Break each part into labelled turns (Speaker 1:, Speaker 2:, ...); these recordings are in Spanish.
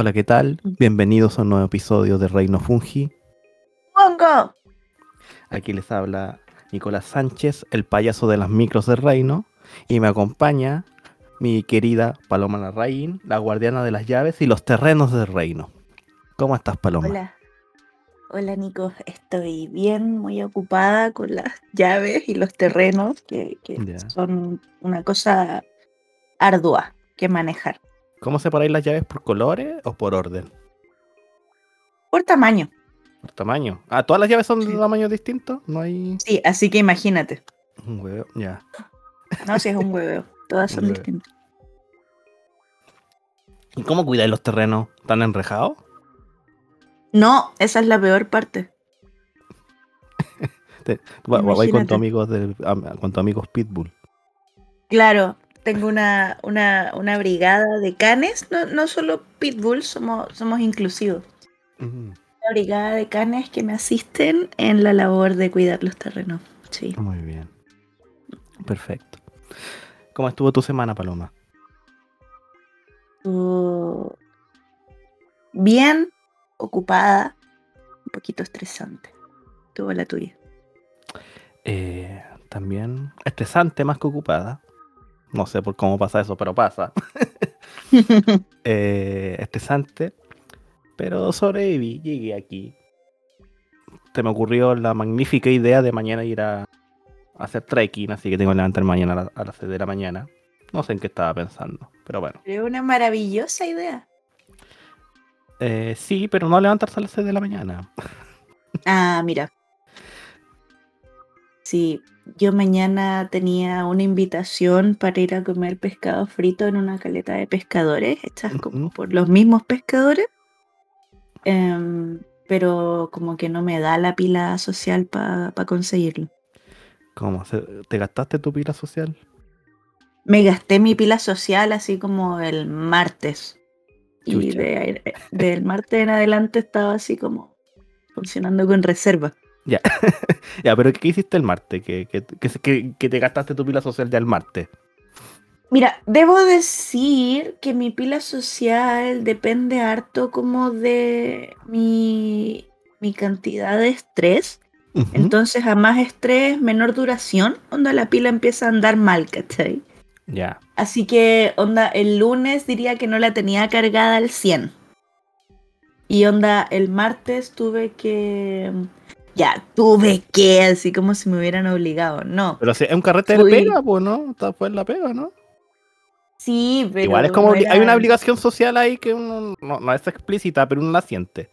Speaker 1: Hola, ¿qué tal? Bienvenidos a un nuevo episodio de Reino Fungi.
Speaker 2: ¡Pongo!
Speaker 1: Aquí les habla Nicolás Sánchez, el payaso de las micros del reino, y me acompaña mi querida Paloma Larraín, la guardiana de las llaves y los terrenos del reino. ¿Cómo estás, Paloma?
Speaker 2: Hola. Hola, Nico. Estoy bien, muy ocupada con las llaves y los terrenos, que, son una cosa ardua que manejar.
Speaker 1: ¿Cómo separáis las llaves por colores o por orden?
Speaker 2: Por tamaño,
Speaker 1: Por tamaño. Ah, ¿todas las llaves son de
Speaker 2: Sí.
Speaker 1: tamaños distintos? No hay
Speaker 2: sí, así que imagínate.
Speaker 1: un huevo. Ya.
Speaker 2: No, si es un hueveo. Todas son
Speaker 1: hueveo.
Speaker 2: distintas.
Speaker 1: ¿Y cómo cuidáis los terrenos? ¿Están enrejados?
Speaker 2: No, esa es la peor parte.
Speaker 1: Te- va- va- con amigos tus amigos Pitbull.
Speaker 2: Claro, tengo una, una, una brigada de canes, no, no solo pitbull, somos, somos inclusivos.
Speaker 1: Mm,
Speaker 2: Una brigada de canes que me asisten en la labor de cuidar los terrenos. Sí.
Speaker 1: Muy bien. Perfecto. ¿Cómo estuvo tu semana, Paloma?
Speaker 2: Estuvo bien, ocupada, un poquito estresante. Tuvo la tuya.
Speaker 1: Eh, también estresante más que ocupada. No sé por cómo pasa eso, pero pasa. Eh, estresante. Pero sobreviví, llegué aquí. Se me ocurrió la magnífica idea de mañana ir a, a hacer trekking, así que tengo que levantar mañana a, la- a las 6 de la mañana. No sé en qué estaba pensando, pero bueno.
Speaker 2: Es una maravillosa idea.
Speaker 1: Eh, sí, pero no levantarse a las 6 de la mañana.
Speaker 2: Ah, mira. Sí, yo mañana tenía una invitación para ir a comer pescado frito en una caleta de pescadores, hechas como por los mismos pescadores. Em, pero como que no me da la pila social para conseguirlo.
Speaker 1: ¿Cómo? ¿Se- ¿Te gastaste tu pila social?
Speaker 2: Me gasté mi pila social así como el martes. Y de eh, del martes en adelante estaba así como funcionando con reserva.
Speaker 1: Ya, ya, pero ¿qué hiciste el martes? Que, que, que, que- te gastaste tu pila social ya el martes.
Speaker 2: Mira, debo decir que mi pila social depende harto como de mi, mi cantidad de estrés. Entonces, a más estrés, menor duración, onda la pila empieza a andar mal, ¿cachai?
Speaker 1: Ya,
Speaker 2: Así que, onda, el lunes diría que no la tenía cargada al 100. Y onda, el martes tuve que... Ya, tuve que, así como si me hubieran obligado. No.
Speaker 1: pero si es un carrete de pega, pues, ¿no? Está pues la pega, ¿no?
Speaker 2: Sí, pero...
Speaker 1: Igual es como,
Speaker 2: no
Speaker 1: hay una obligación social ahí que uno, no, no es explícita, pero uno la siente.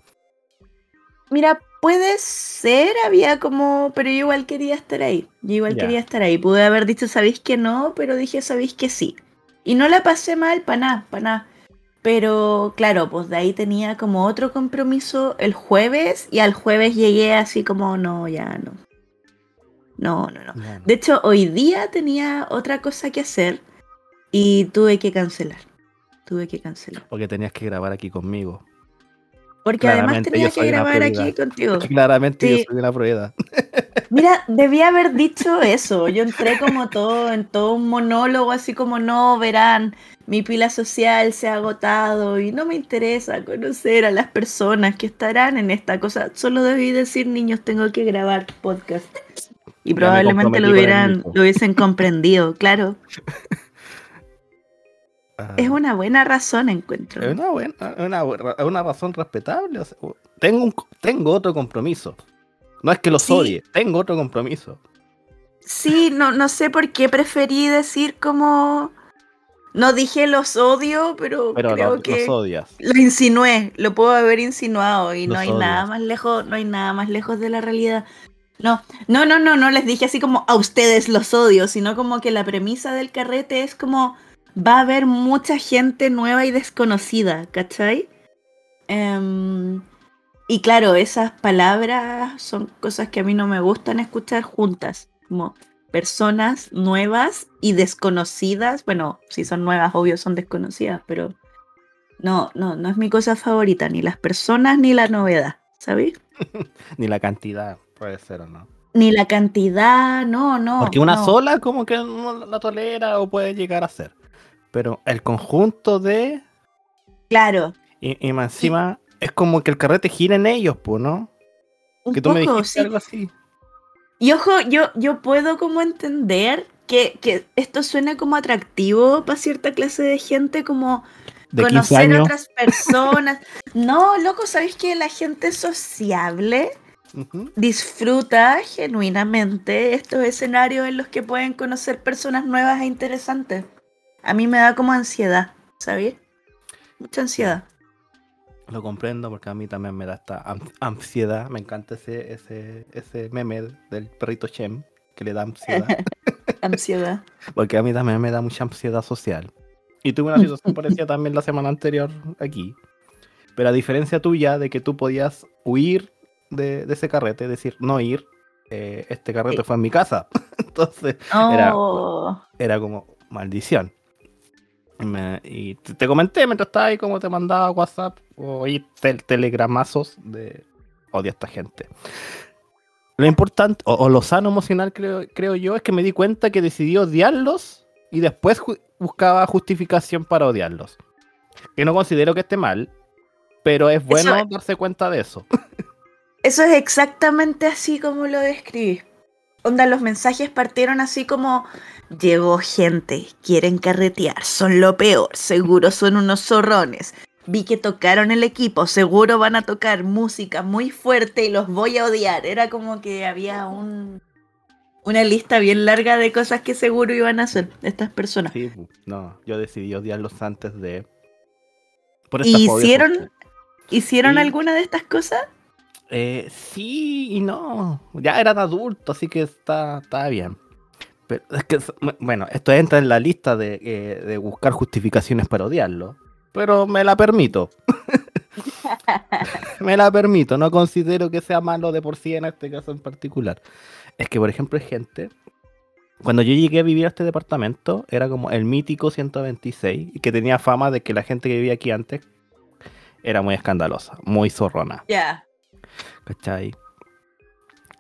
Speaker 2: Mira, puede ser, había como, pero yo igual quería estar ahí. Yo igual quería estar ahí. Pude haber dicho, sabéis que no, pero dije, sabéis que sí. Y no la pasé mal, para nada, para nada. Pero claro, pues de ahí tenía como otro compromiso el jueves y al jueves llegué así como, no, ya no. No, no, no. De hecho, hoy día tenía otra cosa que hacer y tuve que cancelar. Tuve que cancelar.
Speaker 1: Porque tenías que grabar aquí conmigo.
Speaker 2: Porque además tenía que grabar aquí contigo.
Speaker 1: Claramente yo soy una prueba.
Speaker 2: Mira, debía haber dicho eso. Yo entré como todo en todo un monólogo, así como no, verán, mi pila social se ha agotado y no me interesa conocer a las personas que estarán en esta cosa. Solo debí decir, niños, tengo que grabar podcast. Y
Speaker 1: me
Speaker 2: probablemente lo hubieran, lo hubiesen comprendido, claro.
Speaker 1: Ah,
Speaker 2: Es una buena razón, encuentro.
Speaker 1: es una, buena, una, una razón respetable. o sea, tengo, un, tengo otro compromiso. No es que los
Speaker 2: Sí.
Speaker 1: odie, tengo otro compromiso.
Speaker 2: Sí, no, no sé por qué preferí decir como... No dije los odio, pero,
Speaker 1: Pero
Speaker 2: creo que...
Speaker 1: los odias.
Speaker 2: Lo insinué, lo puedo haber insinuado y no hay
Speaker 1: odias.
Speaker 2: nada más lejos, no hay nada más lejos de la realidad. No, no, no, no, no les dije así como a ustedes los odio, sino como que la premisa del carrete es como va a haber mucha gente nueva y desconocida, ¿cachai? Em, y claro, esas palabras son cosas que a mí no me gustan escuchar juntas, como personas nuevas y desconocidas. Bueno, si son nuevas, obvio son desconocidas, pero no, no, no es mi cosa favorita, ni las personas ni la novedad, ¿sabes?
Speaker 1: Ni la cantidad, puede ser o no.
Speaker 2: Ni la cantidad, no, no.
Speaker 1: Porque una
Speaker 2: no.
Speaker 1: sola como que no la tolera o puede llegar a ser. Pero el conjunto de...
Speaker 2: Claro.
Speaker 1: Y, y más encima, es como que el carrete gira en ellos, pues, ¿no?
Speaker 2: Un
Speaker 1: Que tú me
Speaker 2: poco,
Speaker 1: dijiste
Speaker 2: sí.
Speaker 1: algo así.
Speaker 2: Y ojo, yo, yo puedo como entender que, que esto suena como atractivo para cierta clase de gente, como
Speaker 1: De 15
Speaker 2: conocer a otras personas. no, loco, ¿sabéis que la gente sociable disfruta genuinamente estos escenarios en los que pueden conocer personas nuevas e interesantes? A mí me da como ansiedad, ¿sabéis? Mucha ansiedad.
Speaker 1: Lo comprendo porque a mí también me da esta an- ansiedad. Me encanta ese, ese, ese meme del perrito Shem que le da ansiedad.
Speaker 2: Ansiedad.
Speaker 1: porque a mí también me da mucha ansiedad social. Y tuve una situación parecida también la semana anterior aquí. Pero a diferencia tuya de que tú podías huir de, de ese carrete, es decir, no ir, eh, este carrete
Speaker 2: Sí.
Speaker 1: fue en mi casa. Entonces Era-
Speaker 2: Oh,
Speaker 1: era como maldición. Me- y te, te comenté mientras estaba ahí como te mandaba WhatsApp o tel- telegramazos de odio a esta gente. Lo importante, o, o lo sano emocional creo, creo yo, es que me di cuenta que decidí odiarlos y después ju- buscaba justificación para odiarlos. Que no considero que esté mal, pero es bueno
Speaker 2: Eso-
Speaker 1: darse cuenta de eso.
Speaker 2: Eso es exactamente así como lo describí. Onda, los mensajes partieron así como llegó gente, quieren carretear, son lo peor, seguro son unos zorrones. Vi que tocaron el equipo, seguro van a tocar música muy fuerte y los voy a odiar. Era como que había un una lista bien larga de cosas que seguro iban a hacer estas personas.
Speaker 1: Sí, pu, no, yo decidí odiarlos antes de... por esta
Speaker 2: ¿Y
Speaker 1: fobia
Speaker 2: hicieron, hicieron
Speaker 1: Sí.
Speaker 2: alguna de estas cosas?
Speaker 1: Eh, sí y no. Ya eran adultos, así que está, está bien. Pero es que, bueno, esto entra en la lista de, eh, de buscar justificaciones para odiarlo. Pero me la permito. me la permito. No considero que sea malo de por sí en este caso en particular. Es que, por ejemplo, hay gente. Cuando yo llegué a vivir a este departamento, era como el mítico 126, y que tenía fama de que la gente que vivía aquí antes era muy escandalosa, muy zorrona.
Speaker 2: Ya.
Speaker 1: ¿Cachai?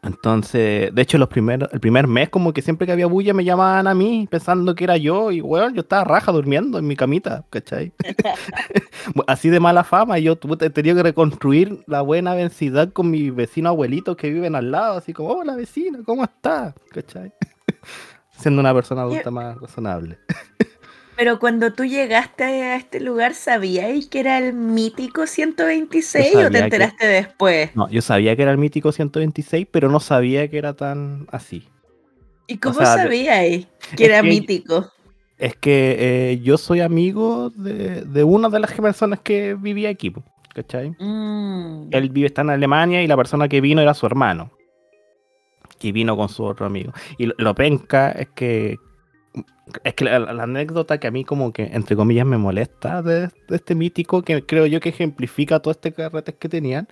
Speaker 1: Entonces, de hecho, los primeros, el primer mes, como que siempre que había bulla me llamaban a mí pensando que era yo, y weón, yo estaba raja durmiendo en mi camita, ¿cachai? Así de mala fama, yo he tenido que reconstruir la buena densidad con mis vecinos abuelitos que viven al lado, así como, hola vecina, ¿cómo estás? ¿cachai? Siendo una persona adulta más razonable.
Speaker 2: Pero cuando tú llegaste a este lugar, ¿sabíais que era el mítico 126
Speaker 1: Yo
Speaker 2: o te
Speaker 1: que-
Speaker 2: enteraste después?
Speaker 1: No, yo sabía que era el mítico 126, pero no sabía que era tan así.
Speaker 2: ¿Y cómo
Speaker 1: sea, de-
Speaker 2: sabíais que era
Speaker 1: que-
Speaker 2: mítico?
Speaker 1: Es que eh, yo soy amigo de, de una de las personas que vivía aquí, ¿cachai?
Speaker 2: Mm.
Speaker 1: Él vive, está en Alemania y la persona que vino era su hermano. Que vino con su otro amigo. Y lo, lo penca es que. Es que la, la anécdota que a mí, como que, entre comillas, me molesta de, de este mítico, que creo yo que ejemplifica todo este carretes que tenían,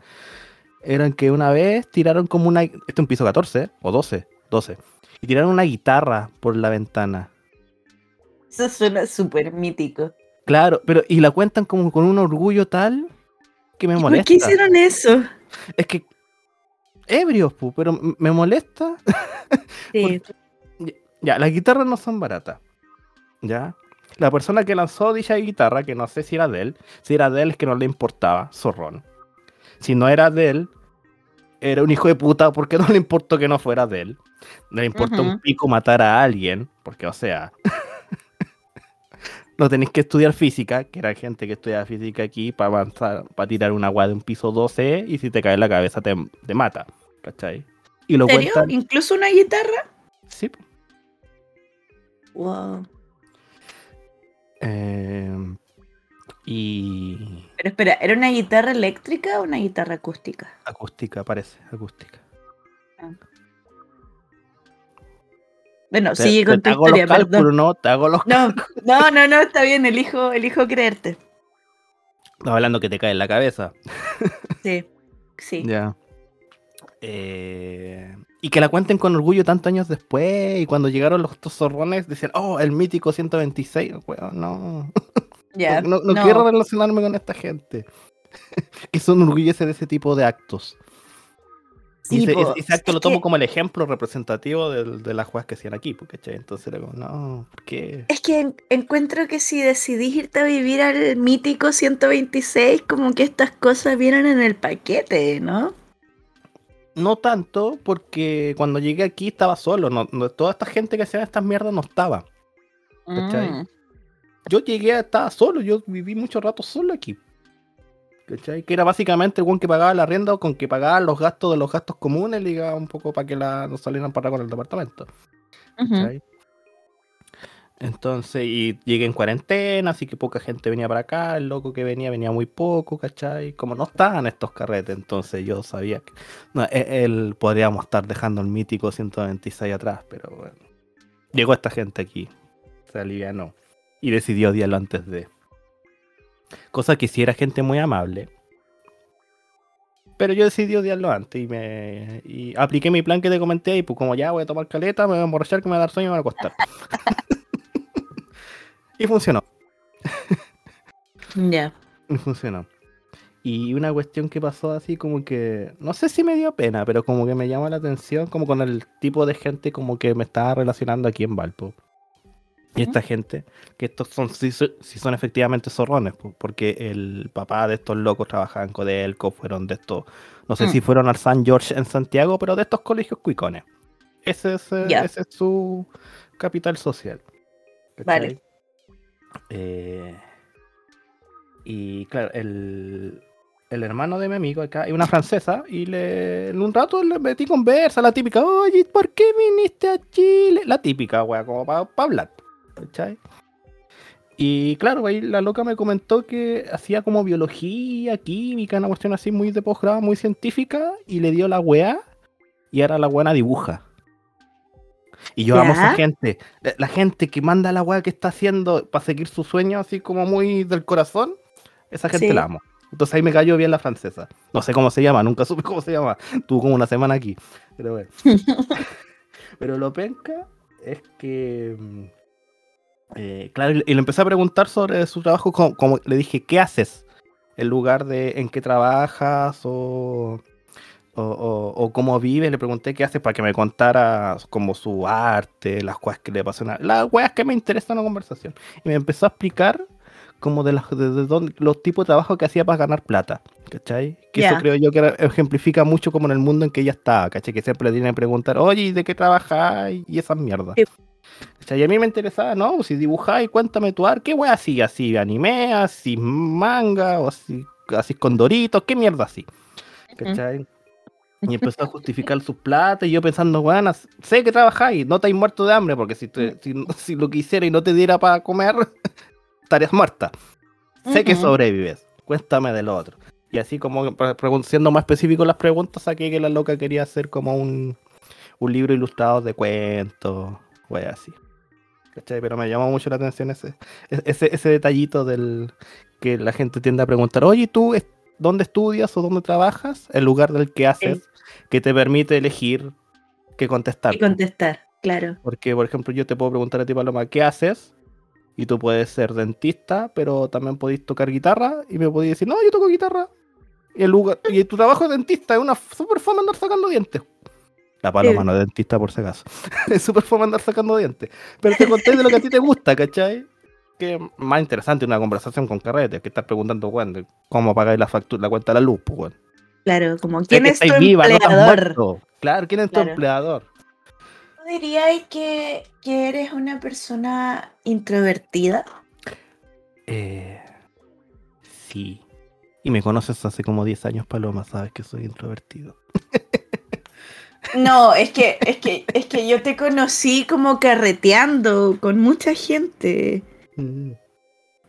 Speaker 1: eran que una vez tiraron como una. Este es un piso 14 o 12, 12. Y tiraron una guitarra por la ventana.
Speaker 2: Eso suena súper mítico.
Speaker 1: Claro, pero y la cuentan como con un orgullo tal que me
Speaker 2: ¿Y
Speaker 1: molesta.
Speaker 2: ¿Por qué hicieron eso?
Speaker 1: Es que ebrios, pu, pero me molesta.
Speaker 2: Sí.
Speaker 1: Ya, las guitarras no son baratas. Ya. La persona que lanzó dicha guitarra, que no sé si era de él, si era de él es que no le importaba, zorrón. Si no era de él, era un hijo de puta porque no le importó que no fuera de él. No le importó un pico matar a alguien, porque o sea, no tenéis que estudiar física, que era gente que estudiaba física aquí para avanzar, para tirar una agua de un piso 12 y si te cae en la cabeza te, te mata, ¿cachai? Y lo
Speaker 2: ¿En serio?
Speaker 1: cuentan.
Speaker 2: ¿Incluso una guitarra?
Speaker 1: Sí,
Speaker 2: Wow.
Speaker 1: Eh, y
Speaker 2: Pero espera, ¿era una guitarra eléctrica o una guitarra acústica?
Speaker 1: acústica, parece, acústica.
Speaker 2: Bueno,
Speaker 1: Te-
Speaker 2: sigue con
Speaker 1: te
Speaker 2: tu
Speaker 1: hago
Speaker 2: historia,
Speaker 1: los cálculos, no, te hago los
Speaker 2: No, no, no, no, está bien, elijo, elijo creerte.
Speaker 1: Estaba hablando que te cae en la cabeza.
Speaker 2: Sí, sí.
Speaker 1: Ya. Eh, y que la cuenten con orgullo tantos años después. Y cuando llegaron los dos zorrones, decían, oh, el mítico 126. Weón, no.
Speaker 2: Ya,
Speaker 1: no, no quiero relacionarme con esta gente. que son orgullosos de ese tipo de actos. y ese,
Speaker 2: po,
Speaker 1: ese- ese acto
Speaker 2: es
Speaker 1: lo tomo
Speaker 2: que-
Speaker 1: como el ejemplo representativo del- de, las juegas que hacían aquí, porque entonces era como, no, ¿por qué?
Speaker 2: Es que en- encuentro que si decidís irte a vivir al mítico 126, como que estas cosas vienen en el paquete, ¿no?
Speaker 1: No tanto, porque cuando llegué aquí estaba solo, no, no- toda esta gente que hacía estas mierdas no estaba. ¿Cachai?
Speaker 2: Mm.
Speaker 1: Yo llegué, estaba solo, yo viví mucho rato solo aquí. ¿Cachai? Que era básicamente el buen que pagaba la rienda o con que pagaba los gastos de los gastos comunes, le llegaba un poco para que la, no salieran para con el departamento. ¿cachai? Entonces, y llegué en cuarentena, así que poca gente venía para acá, el loco que venía venía muy poco, ¿cachai? Como no estaban estos carretes, entonces yo sabía que e- él podríamos estar dejando el mítico 126 atrás, pero bueno. Llegó esta gente aquí, se alivianó y decidió odiarlo antes de. Cosa que si era gente muy amable. Pero yo decidí odiarlo antes y me y apliqué mi plan que te comenté y pues como ya voy a tomar caleta, me voy a emborrachar, que me va a dar sueño y me voy a acostar. y funcionó,
Speaker 2: Ya.
Speaker 1: y funcionó. Y una cuestión que pasó así como que, no sé si me dio pena, pero como que me llamó la atención, como con el tipo de gente como que me estaba relacionando aquí en Valpo. Y esta gente, que estos son, so- sí son efectivamente zorrones, po, porque el papá de estos locos trabajaba en Codelco, fueron de estos, no sé
Speaker 2: Mm.
Speaker 1: si fueron al San George en Santiago, pero de estos colegios cuicones. Ese es, eh, ese es su capital social.
Speaker 2: Vale.
Speaker 1: Eh, y claro, el, el hermano de mi amigo acá, es una francesa, y le, en un rato le metí conversa, la típica, oye, ¿por qué viniste a Chile? La típica, wea, como para hablar. ¿cachai? Y claro, ahí la loca me comentó que hacía como biología, química, una cuestión así muy de posgrado, muy científica, y le dio la weá, y ahora la buena dibuja. Y yo amo a esa gente, la, la gente que manda la weá que está haciendo para seguir su sueño así como muy del corazón, esa gente
Speaker 2: Sí.
Speaker 1: la amo. Entonces ahí me cayó bien la francesa. No sé cómo se llama, nunca supe cómo se llama. Tuvo como una semana aquí. Pero bueno. Pero lo penca es que. mm, eh, claro, y le empecé a preguntar sobre su trabajo, como, como le dije, ¿qué haces? En lugar de en qué trabajas o, o, o- o cómo vives, le pregunté qué haces para que me contara como su arte, las cosas que le apasionan, las weas que me interesan en la conversación. Y me empezó a explicar como de, las, de, de dónde- los tipos de trabajo que hacía para ganar plata, ¿cachai? Que eso
Speaker 2: Ya.
Speaker 1: creo yo que ejemplifica mucho como en el mundo en que ella estaba, ¿cachai? Que siempre le tienen que preguntar, oye, ¿y de qué trabajas? Y esas mierdas.
Speaker 2: Sí.
Speaker 1: ¿Cachai? Y a mí me interesaba, ¿no? Si dibujáis, cuéntame tu arte, ¿qué wea así? ¿Así anime? ¿Así manga? ¿O así, así con doritos? ¿Qué mierda así? ¿Cachai? Y empezó a justificar sus plata y yo pensando, bueno, sé que trabajáis, no estáis muerto de hambre, porque si, te- si, si lo que hiciera y no te diera para comer, estarías muerta. Sé que sobrevives, cuéntame de lo otro. Y así como siendo más específico las preguntas, saqué que la loca quería hacer como un, un libro ilustrado de cuentos, wey, así. ¿Cachai? Pero me llamó mucho la atención ese, ese, ese detallito del que la gente tiende a preguntar, oye, ¿tú dónde estudias o dónde trabajas? En lugar del que haces, que te permite elegir qué contestar.
Speaker 2: Y contestar, claro.
Speaker 1: Porque, por ejemplo, yo te puedo preguntar a ti, Paloma, ¿qué haces? Y tú puedes ser dentista, pero también podéis tocar guitarra. Y me podéis decir, no, yo toco guitarra. Y, el lugar, y tu trabajo de dentista es una super fome andar sacando dientes. La Paloma
Speaker 2: Sí.
Speaker 1: no es dentista, por si acaso. es super fome andar sacando dientes. Pero te conté de lo que a ti te gusta, ¿cachai? Que es más interesante una conversación con carretes que estar preguntando, bueno, cómo pagáis la factura, la cuenta de la luz, pues.
Speaker 2: Claro, como quién es tu
Speaker 1: viva, no
Speaker 2: empleador.
Speaker 1: Claro, ¿quién es tu empleador?
Speaker 2: ¿Tú dirías que, que eres una persona introvertida?
Speaker 1: Eh, sí. Y me conoces hace como 10 años, Paloma, sabes que soy introvertido.
Speaker 2: No, es que, es que, es que yo te conocí como carreteando con mucha gente.
Speaker 1: Mm.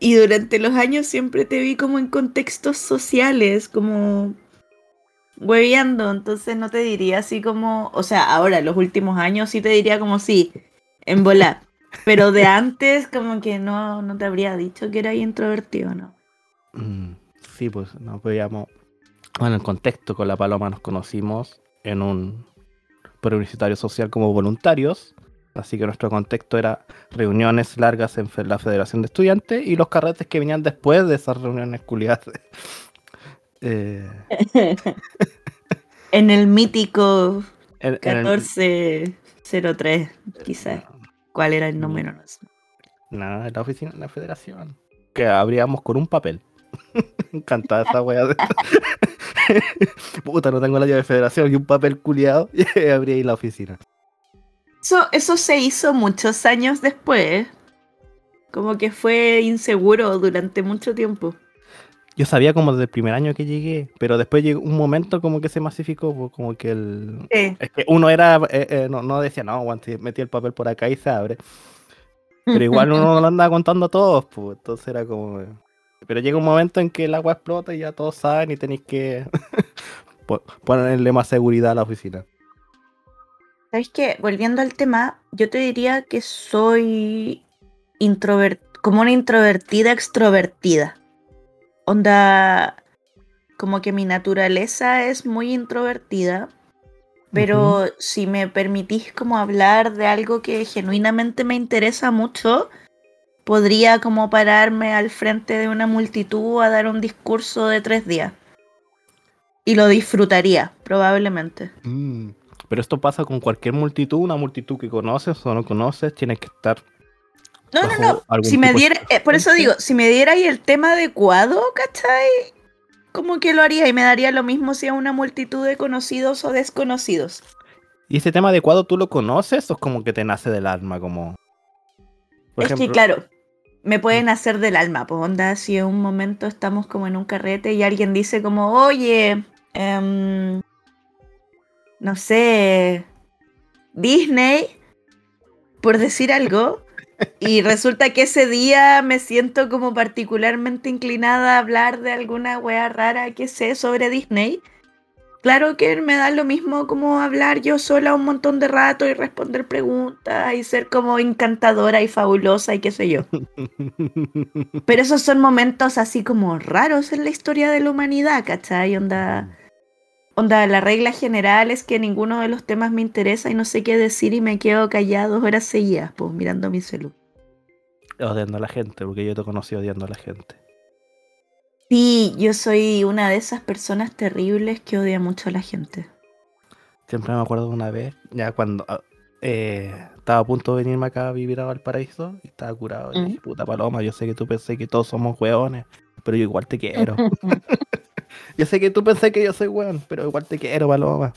Speaker 2: Y durante los años siempre te vi como en contextos sociales, como hueveando. Entonces no te diría así como, o sea, ahora los últimos años sí te diría como sí, en volar. Pero de antes como que no, no te habría dicho que eras introvertido, ¿no?
Speaker 1: Mm, Sí, pues nos veíamos. Bueno, en contexto con la Paloma nos conocimos en un preuniversitario social como voluntarios. Así que nuestro contexto era reuniones largas en la Federación de Estudiantes y los carretes que venían después de esas reuniones culiadas. Eh,
Speaker 2: En el mítico
Speaker 1: En- en el-
Speaker 2: 1403, quizás. ¿Cuál era el número? No sé.
Speaker 1: En la oficina de la federación. Que abríamos con un papel. Encantada esa wea. de- Puta, no tengo la llave de federación y un papel culiado. Y abrí ahí la oficina.
Speaker 2: Eso, eso se hizo muchos años después. Como que fue inseguro durante mucho tiempo.
Speaker 1: Yo sabía como desde el primer año que llegué, pero después llegó un momento como que se masificó, pues, como que el...
Speaker 2: Sí.
Speaker 1: Es que uno era, eh, eh, no, no decía, no, guante, metí el papel por acá y se abre. Pero igual uno no lo andaba contando a todos, pues, entonces era como... Pero llega un momento en que el agua explota y ya todos saben y tenéis que po- ponerle más seguridad a la oficina.
Speaker 2: ¿Sabes qué? Volviendo al tema, yo te diría que soy introvert como una introvertida extrovertida. Onda, como que mi naturaleza es muy introvertida, pero si me permitís como hablar de algo que genuinamente me interesa mucho, podría como pararme al frente de una multitud a dar un discurso de tres días. Y lo disfrutaría, probablemente.
Speaker 1: Mm, Pero esto pasa con cualquier multitud, una multitud que conoces o no conoces, tienes que estar
Speaker 2: No, no, no. Si me
Speaker 1: de
Speaker 2: diera, eh, por eso digo, si me diera ahí el tema adecuado, ¿cachai? Como que lo haría y me daría lo mismo si a una multitud de conocidos o desconocidos.
Speaker 1: ¿Y ese tema adecuado tú lo conoces o es como que te nace del alma? Como... Por
Speaker 2: es que claro, me pueden hacer del alma, pues onda, si en un momento estamos como en un carrete y alguien dice como, oye, em, no sé, Disney, por decir algo, y resulta que ese día me siento como particularmente inclinada a hablar de alguna wea rara que sé sobre Disney. Claro que me da lo mismo como hablar yo sola un montón de rato y responder preguntas y ser como encantadora y fabulosa y qué sé yo. Pero esos son momentos así como raros en la historia de la humanidad, ¿cachai? Onda, onda, la regla general es que ninguno de los temas me interesa y no sé qué decir y me quedo callada dos horas seguidas, pues mirando mi celu.
Speaker 1: odiando a la gente, porque yo te conocí odiando a la gente.
Speaker 2: Sí, yo soy una de esas personas terribles que odia mucho a la gente.
Speaker 1: Siempre me acuerdo de una vez, ya cuando ah, eh, estaba a punto de venirme acá a vivir a Valparaíso y estaba curado. Y dije, puta paloma, yo sé que tú pensé que todos somos hueones, pero yo igual te quiero. yo sé que tú pensé que yo soy hueón, pero igual te quiero, paloma.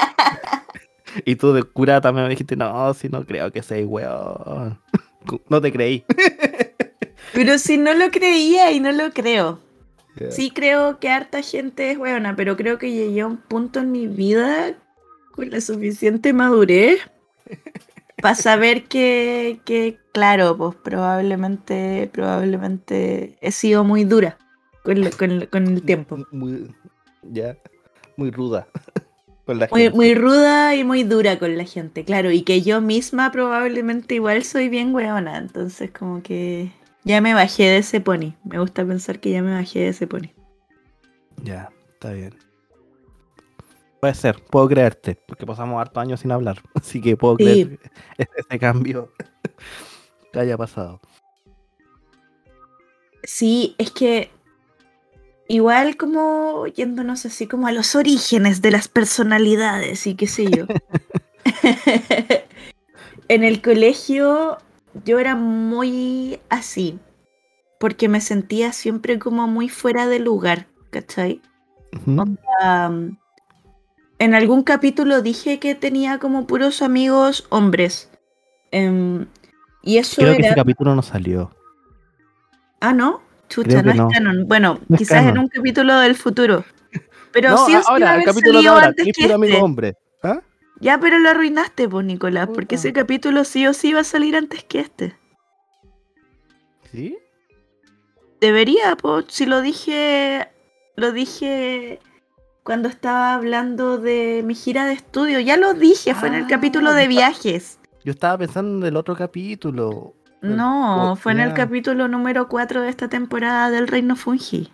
Speaker 1: y tú de curada también me dijiste, no, si no creo que seas hueón. no te creí.
Speaker 2: Pero si no lo creía y no lo creo. Sí creo que harta gente es buena, pero creo que llegué a un punto en mi vida con la suficiente madurez para saber que, que, claro, pues probablemente, probablemente he sido muy dura con, lo- con lo- con el tiempo.
Speaker 1: Muy, ya, muy ruda. con la
Speaker 2: Muy,
Speaker 1: gente.
Speaker 2: muy ruda y muy dura con la gente, claro, y que yo misma probablemente igual soy bien weona, entonces como que ya me bajé de ese pony. Me gusta pensar que ya me bajé de ese pony.
Speaker 1: Ya, está bien. Puede ser, puedo creerte, porque pasamos hartos años sin hablar. Así que puedo
Speaker 2: Sí.
Speaker 1: creer ese cambio que haya pasado.
Speaker 2: Sí, es que igual como yéndonos así como a los orígenes de las personalidades y qué sé yo. en el colegio yo era muy así, porque me sentía siempre como muy fuera de lugar, ¿cachai? Am, en algún capítulo dije que tenía como puros amigos hombres. Em, y eso
Speaker 1: Creo que ese capítulo no salió.
Speaker 2: Ah, ¿no? Chucha, no es
Speaker 1: no.
Speaker 2: canon. Bueno,
Speaker 1: No es
Speaker 2: quizás en un capítulo del futuro. Pero
Speaker 1: no,
Speaker 2: sí o sí
Speaker 1: ahora, el
Speaker 2: haber
Speaker 1: capítulo de
Speaker 2: salido
Speaker 1: ahora,
Speaker 2: antes que
Speaker 1: puro amigo
Speaker 2: este.
Speaker 1: hombre. ¿Ah?
Speaker 2: Ya, pero lo arruinaste, pues, Nicolás, porque ese capítulo sí o sí va a salir antes que este.
Speaker 1: ¿Sí?
Speaker 2: Debería, pues, si lo dije, lo dije cuando estaba hablando de mi gira de estudio. Ya lo dije, fue en el
Speaker 1: Ah,
Speaker 2: capítulo de viajes.
Speaker 1: Yo estaba pensando en el otro capítulo.
Speaker 2: No, fue en el capítulo número 4 de esta temporada del Reino Fungi.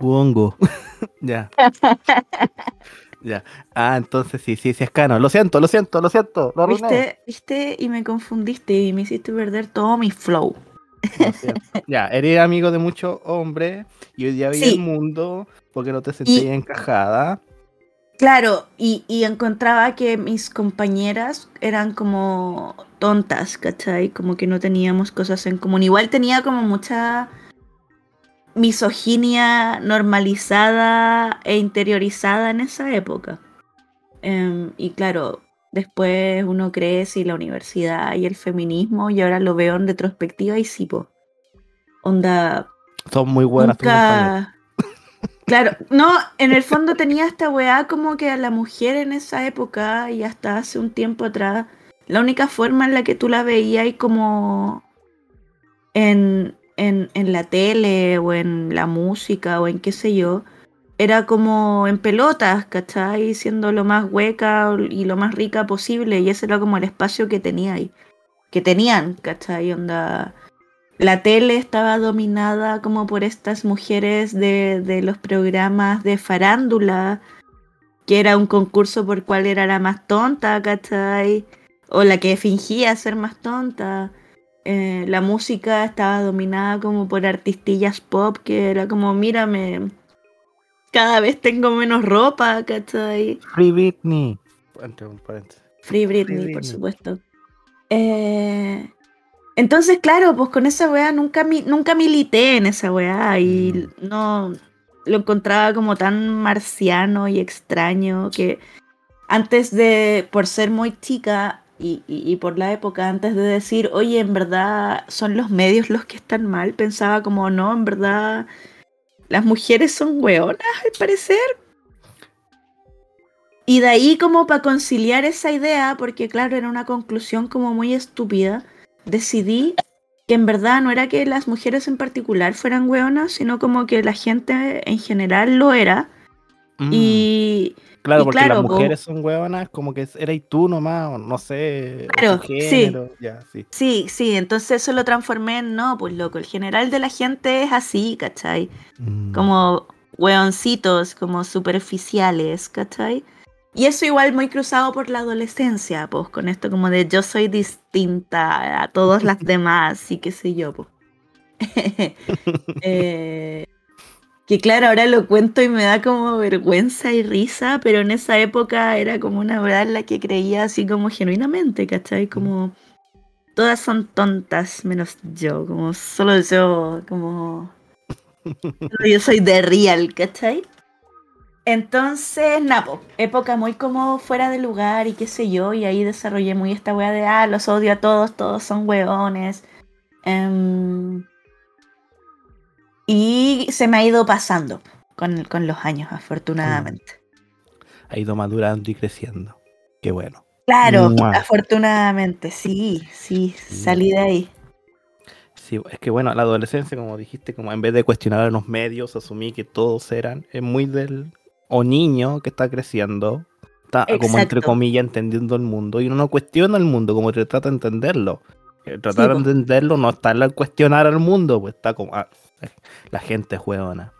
Speaker 1: Wongo. ya. ya. Ah, entonces sí, sí, sí es canon. Lo siento, lo siento, lo siento. Lo arruiné.
Speaker 2: ¿Viste? ¿Viste? Y me confundiste y me hiciste perder todo mi flow.
Speaker 1: Ya, eres amigo de muchos hombres y hoy día
Speaker 2: Sí.
Speaker 1: el mundo porque no te sentías encajada.
Speaker 2: Claro, y, y encontraba que mis compañeras eran como tontas, ¿cachai? Como que no teníamos cosas en común. Igual tenía como mucha misoginia normalizada e interiorizada en esa época. Em, y claro, después uno crece y la universidad y el feminismo, y ahora lo veo en retrospectiva y sí, po. Onda.
Speaker 1: Son muy buenas tus compañeras.
Speaker 2: nunca... Claro, no, en el fondo tenía esta weá como que a la mujer en esa época y hasta hace un tiempo atrás, la única forma en la que tú la veías y como en, en, en la tele o en la música o en qué sé yo, era como en pelotas, ¿cachai? Siendo lo más hueca y lo más rica posible y ese era como el espacio que tenía ahí, que tenían, ¿cachai? Onda la tele estaba dominada como por estas mujeres de, de, los programas de farándula, que era un concurso por cuál era la más tonta, ¿cachai? O la que fingía ser más tonta. Eh, la música estaba dominada como por artistillas pop, que era como, mírame, cada vez tengo menos ropa, ¿cachai?
Speaker 1: Free Britney.
Speaker 2: Free Britney, Free Britney. por supuesto. Eh, entonces, claro, pues con esa weá nunca, nunca milité en esa weá y mm. no lo encontraba como tan marciano y extraño que antes de, por ser muy chica y, y, y, por la época, antes de decir, oye, en verdad son los medios los que están mal, pensaba como, no, en verdad las mujeres son weonas, al parecer. Y de ahí como para conciliar esa idea, porque claro, era una conclusión como muy estúpida decidí que en verdad no era que las mujeres en particular fueran hueonas, sino como que la gente en general lo era. Mm. Y.
Speaker 1: Claro, y porque claro, las mujeres son hueonas, como que erais tú nomás, no sé.
Speaker 2: Claro, género, sí. Ya, sí. Sí, sí, entonces eso lo transformé en no, pues loco, el general de la gente es así, ¿cachai? Mm. Como hueoncitos, como superficiales, ¿cachai? Y eso igual muy cruzado por la adolescencia, pues, con esto como de yo soy distinta a todas las demás y qué sé yo, pues. eh, que claro, ahora lo cuento y me da como vergüenza y risa, pero en esa época era como una verdad en la que creía así como genuinamente, ¿cachai? Como todas son tontas menos yo, como solo yo, como... Solo yo soy de real, ¿cachai? Entonces, Napo, época muy como fuera de lugar y qué sé yo, y ahí desarrollé muy esta wea de, ah, los odio a todos, todos son weones. Um, y se me ha ido pasando con, con los años, afortunadamente.
Speaker 1: Ha ido madurando y creciendo. Qué bueno.
Speaker 2: Claro, ¡Mua! afortunadamente, sí, sí, salí de ahí.
Speaker 1: Sí, es que bueno, la adolescencia, como dijiste, como en vez de cuestionar a los medios, asumí que todos eran, es muy del, o niño que está creciendo, está Exacto. como entre comillas entendiendo el mundo y uno no cuestiona el mundo, como que trata de entenderlo. Eh, tratar sí, de entenderlo no está en cuestionar al mundo, pues está como ah, la gente es huevona.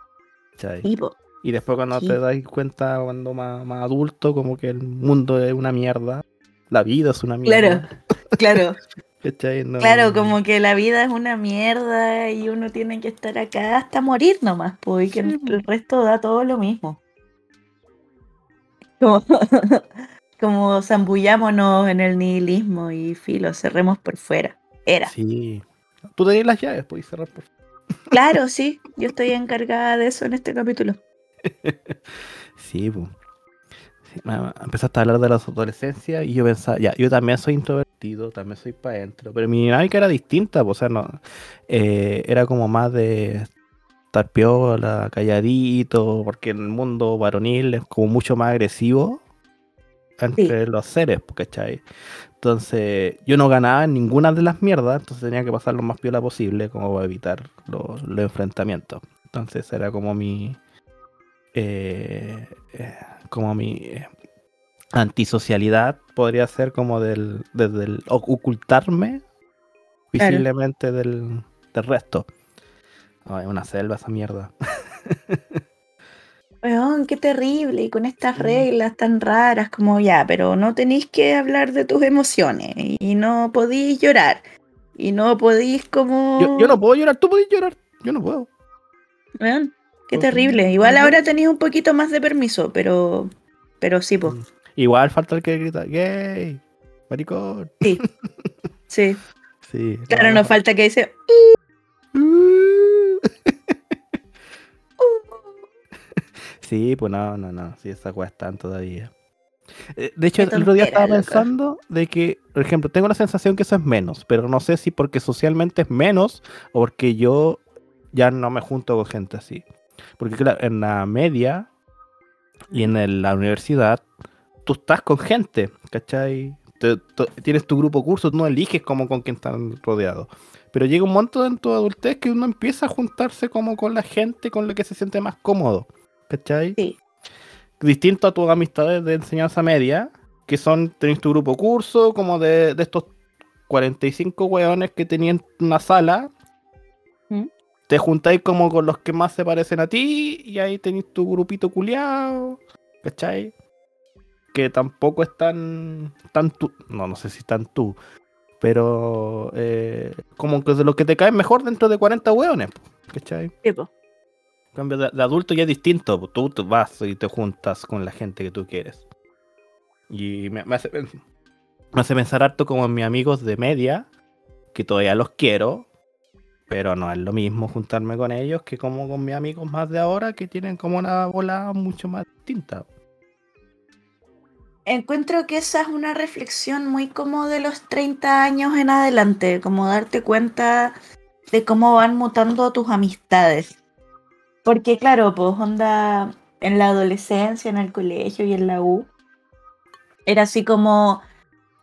Speaker 1: Sí, y después cuando sí. te das cuenta cuando más, más, adulto, como que el mundo es una mierda, la vida es una
Speaker 2: mierda. Claro, claro. no, claro, como que la vida es una mierda y uno tiene que estar acá hasta morir nomás, pues, y que el resto da todo lo mismo. Como, como zambullámonos en el nihilismo y filo, cerremos por fuera. Era.
Speaker 1: Sí. Tú tenías las llaves, podés cerrar por fuera.
Speaker 2: Claro, sí. Yo estoy encargada de eso en este capítulo.
Speaker 1: sí, pues. Sí, empezaste a hablar de la adolescencia y yo pensaba, ya, yo también soy introvertido, también soy para adentro, pero mi dinámica era distinta, pues, o sea, no, eh, era como más de estar piola, calladito, porque en el mundo varonil es como mucho más agresivo entre sí. los seres, ¿cachai? Entonces, yo no ganaba en ninguna de las mierdas, entonces tenía que pasar lo más piola posible como para evitar los, los enfrentamientos. Entonces era como mi. Eh, eh, como mi eh, antisocialidad podría ser como del, desde el ocultarme visiblemente claro. del, del resto. Ay, una selva esa mierda.
Speaker 2: Weón, qué terrible, y con estas reglas tan raras, como ya, pero no tenéis que hablar de tus emociones, y no podéis llorar, y no podéis como...
Speaker 1: Yo, yo no puedo llorar, tú podés llorar, yo no puedo.
Speaker 2: Weón, qué terrible. Igual ahora tenéis un poquito más de permiso, pero pero sí, pues.
Speaker 1: Igual falta el que grita, gay, maricón.
Speaker 2: Sí. Sí.
Speaker 1: Sí.
Speaker 2: Claro, nos falta que dice.
Speaker 1: Sí, pues no, no, no. Sí, esas weas están todavía. Eh, De hecho, el otro día estaba pensando de que, por ejemplo, tengo la sensación que eso es menos, pero no sé si porque socialmente es menos o porque yo ya no me junto con gente así. Porque claro, en la media y en el- la universidad, tú estás con gente, ¿cachai? Te- tienes tu grupo curso, tú no eliges como con quién estás rodeado. Pero llega un momento en tu adultez que uno empieza a juntarse como con la gente con la que se siente más cómodo, ¿cachai?
Speaker 2: Sí.
Speaker 1: distinto a tus amistades de enseñanza media, que son, tenéis tu grupo curso, como de, de estos 45 weones que tenían una sala,
Speaker 2: ¿Mm?
Speaker 1: te juntáis como con los que más se parecen a ti, y ahí tenéis tu grupito culiado, ¿cachai? Que tampoco es tan, tan tú, no, no sé si tan tú, pero eh, como que de lo que te caen mejor dentro de 40 weones, ¿cachai?
Speaker 2: Sí, po.
Speaker 1: En cambio, de, adulto ya es distinto. pues, Tú, vas y te juntas con la gente que tú quieres. Y me, hace, me hace pensar harto como en mis amigos de media, que todavía los quiero, pero no es lo mismo juntarme con ellos que como con mis amigos más de ahora, que tienen como una bola mucho más distinta.
Speaker 2: Encuentro que esa es una reflexión muy como de los 30 años en adelante, como darte cuenta de cómo van mutando tus amistades. Porque claro, pues onda en la adolescencia, en el colegio y en la U, era así como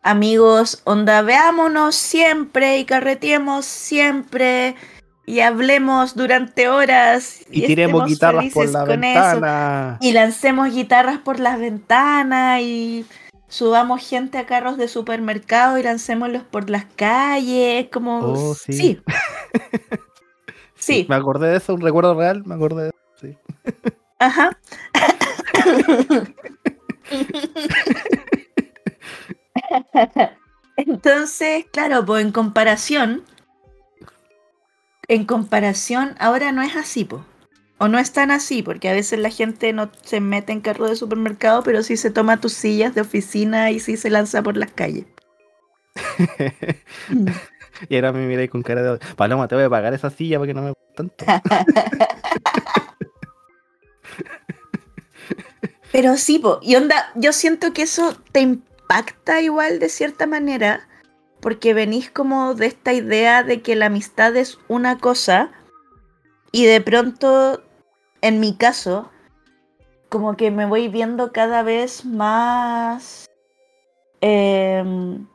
Speaker 2: amigos, onda, veámonos siempre y carreteemos siempre y hablemos durante horas
Speaker 1: Y, tiremos
Speaker 2: estemos
Speaker 1: guitarras por la
Speaker 2: con eso
Speaker 1: ventana.
Speaker 2: y lancemos guitarras por las ventanas y subamos gente a carros de supermercado y lancémoslos por las calles, como
Speaker 1: Oh, sí.
Speaker 2: sí. Sí,
Speaker 1: Me acordé de eso, un recuerdo real, me acordé de eso. Sí.
Speaker 2: ajá. Entonces, claro, pues en comparación, en comparación, ahora no es así, pues. O no es tan así, porque a veces la gente no se mete en carro de supermercado, pero sí se toma tus sillas de oficina y sí se lanza por las calles.
Speaker 1: Y ahora me miráis con cara de... Paloma, te voy a pagar esa silla para que no me tanto.
Speaker 2: Pero sí, po, y onda, yo siento que eso te impacta igual de cierta manera, porque venís como de esta idea de que la amistad es una cosa, y de pronto, en mi caso, como que me voy viendo cada vez más, em,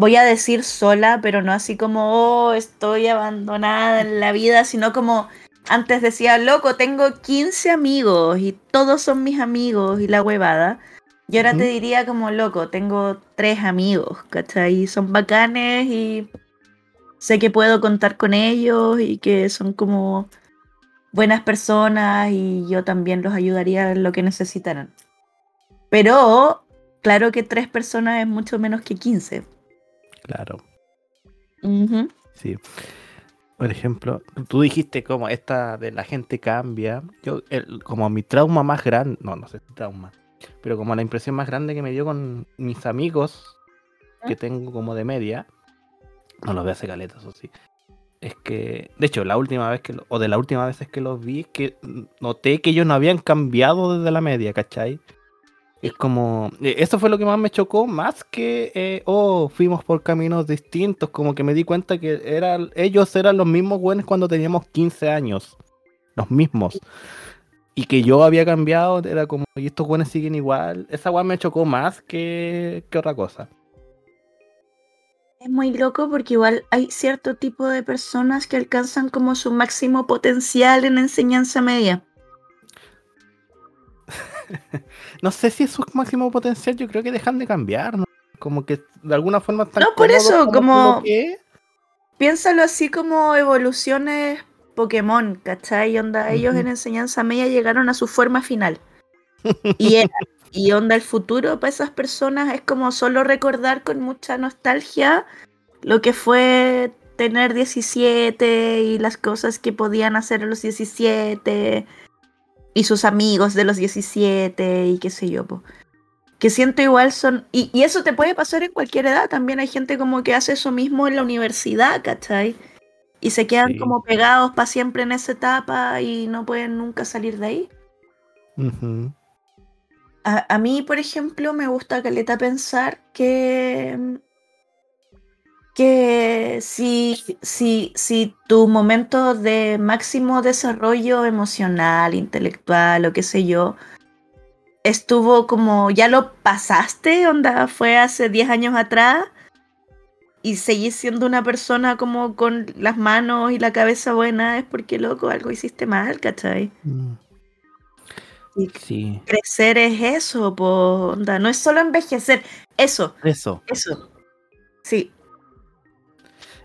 Speaker 2: voy a decir sola, pero no así como, oh, estoy abandonada en la vida, sino como antes decía, loco, tengo 15 amigos y todos son mis amigos y la huevada. Y ahora te diría como, loco, tengo tres amigos, ¿cachai? Son bacanes y sé que puedo contar con ellos y que son como buenas personas y yo también los ayudaría en lo que necesitaran. Pero, claro que tres personas es mucho menos que 15.
Speaker 1: Claro. Sí. Por ejemplo, tú dijiste como esta de la gente cambia. Yo, el- como mi trauma más grande, no, no sé si trauma, pero como la impresión más grande que me dio con mis amigos que tengo como de media, no los veo hace caleta, eso sí. Es que, de hecho, la última vez que, lo- o de las últimas veces que los vi, que noté que ellos no habían cambiado desde la media, ¿cachai? Es como, eh, eso fue lo que más me chocó, más que, eh, oh, fuimos por caminos distintos, como que me di cuenta que eran, ellos eran los mismos buenos cuando teníamos 15 años, los mismos. Y que yo había cambiado, era como, y estos buenos siguen igual. Esa weá me chocó más que, que otra cosa.
Speaker 2: Es muy loco porque igual hay cierto tipo de personas que alcanzan como su máximo potencial en enseñanza media.
Speaker 1: No sé si es su máximo potencial, yo creo que dejan de cambiar, ¿no? Como que de alguna forma están
Speaker 2: No, por eso, como-
Speaker 1: que es.
Speaker 2: Piénsalo así como evoluciones Pokémon, ¿cachai? Onda, ellos en enseñanza media llegaron a su forma final. Y, era- y onda, el futuro para esas personas es como solo recordar con mucha nostalgia lo que fue tener 17 y las cosas que podían hacer a los 17. Y sus amigos de los 17 y qué sé yo, po. que siento igual son, y, y eso te puede pasar en cualquier edad, también hay gente como que hace eso mismo en la universidad, ¿cachai? Y se quedan
Speaker 1: Sí.
Speaker 2: como pegados para siempre en esa etapa y no pueden nunca salir de ahí. A, a mí, por ejemplo, me gusta caleta pensar que, que si, si, si tu momento de máximo desarrollo emocional, intelectual o qué sé yo, estuvo como, ya lo pasaste, onda, fue hace 10 años atrás, y seguís siendo una persona como con las manos y la cabeza buena, es porque, loco, algo hiciste mal, ¿cachai?
Speaker 1: Mm.
Speaker 2: Y
Speaker 1: Sí,
Speaker 2: crecer es eso, po, onda, no es solo envejecer, eso,
Speaker 1: eso.
Speaker 2: eso. Sí,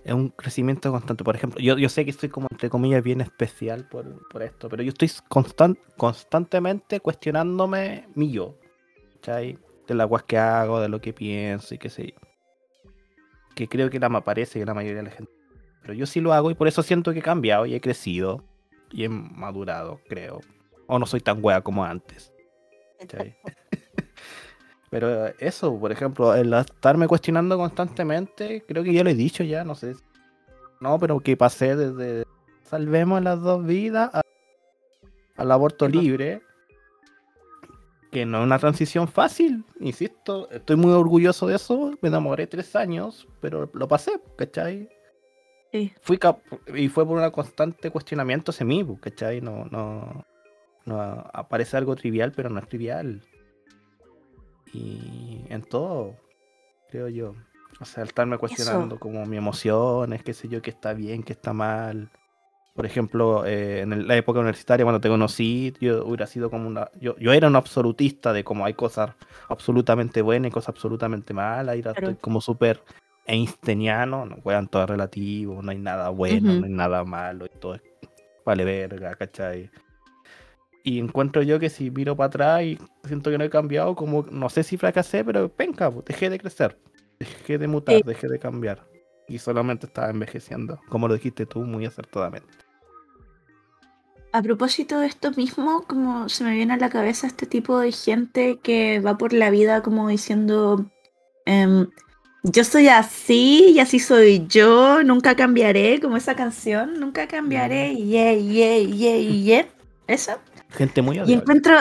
Speaker 1: Es un crecimiento constante. Por ejemplo, yo, yo sé que estoy como entre comillas bien especial por, por esto, pero yo estoy constan- constantemente cuestionándome mi yo. ¿Cachai? De las guas que hago, de lo que pienso y qué sé yo. Que creo que la me parece que la mayoría de la gente. Pero yo sí lo hago y por eso siento que he cambiado y he crecido y he madurado, creo. O no soy tan wea como antes. ¿cachai? Pero eso, por ejemplo, el estarme cuestionando constantemente, creo que ya lo he dicho ya, no sé. No, pero que pasé desde salvemos las dos vidas a- al aborto libre, que no es una transición fácil, insisto, estoy muy orgulloso de eso, me enamoré tres años, pero lo pasé, ¿cachai?
Speaker 2: sí.
Speaker 1: Fui cap- y fue por un constante cuestionamiento hacia mí, ¿cachai? No, no, no aparece algo trivial, pero no es trivial. Y en todo, creo yo. O sea, el estarme cuestionando como mi emociones, qué sé yo, qué está bien, qué está mal. Por ejemplo, eh, en el- la época universitaria, cuando te conocí, yo hubiera sido como una. Yo, yo era un absolutista de cómo hay cosas absolutamente buenas y cosas absolutamente malas. Y
Speaker 2: Claro.
Speaker 1: estoy como súper einsteiniano, no juegan todo es relativo, no hay nada bueno, no hay nada malo, y todo es vale verga, ¿cachai? Y encuentro yo que si miro para atrás y siento que no he cambiado, como no sé si fracasé, pero penca, pues, dejé de crecer, dejé de mutar,
Speaker 2: Sí.
Speaker 1: dejé de cambiar. Y solamente estaba envejeciendo, como lo dijiste tú muy acertadamente.
Speaker 2: A propósito de esto mismo, como se me viene a la cabeza este tipo de gente que va por la vida como diciendo, em, yo soy así y así soy yo, nunca cambiaré, como esa canción, nunca cambiaré, yeah, yeah, yeah, yeah, eso.
Speaker 1: Gente muy
Speaker 2: Y encuentro,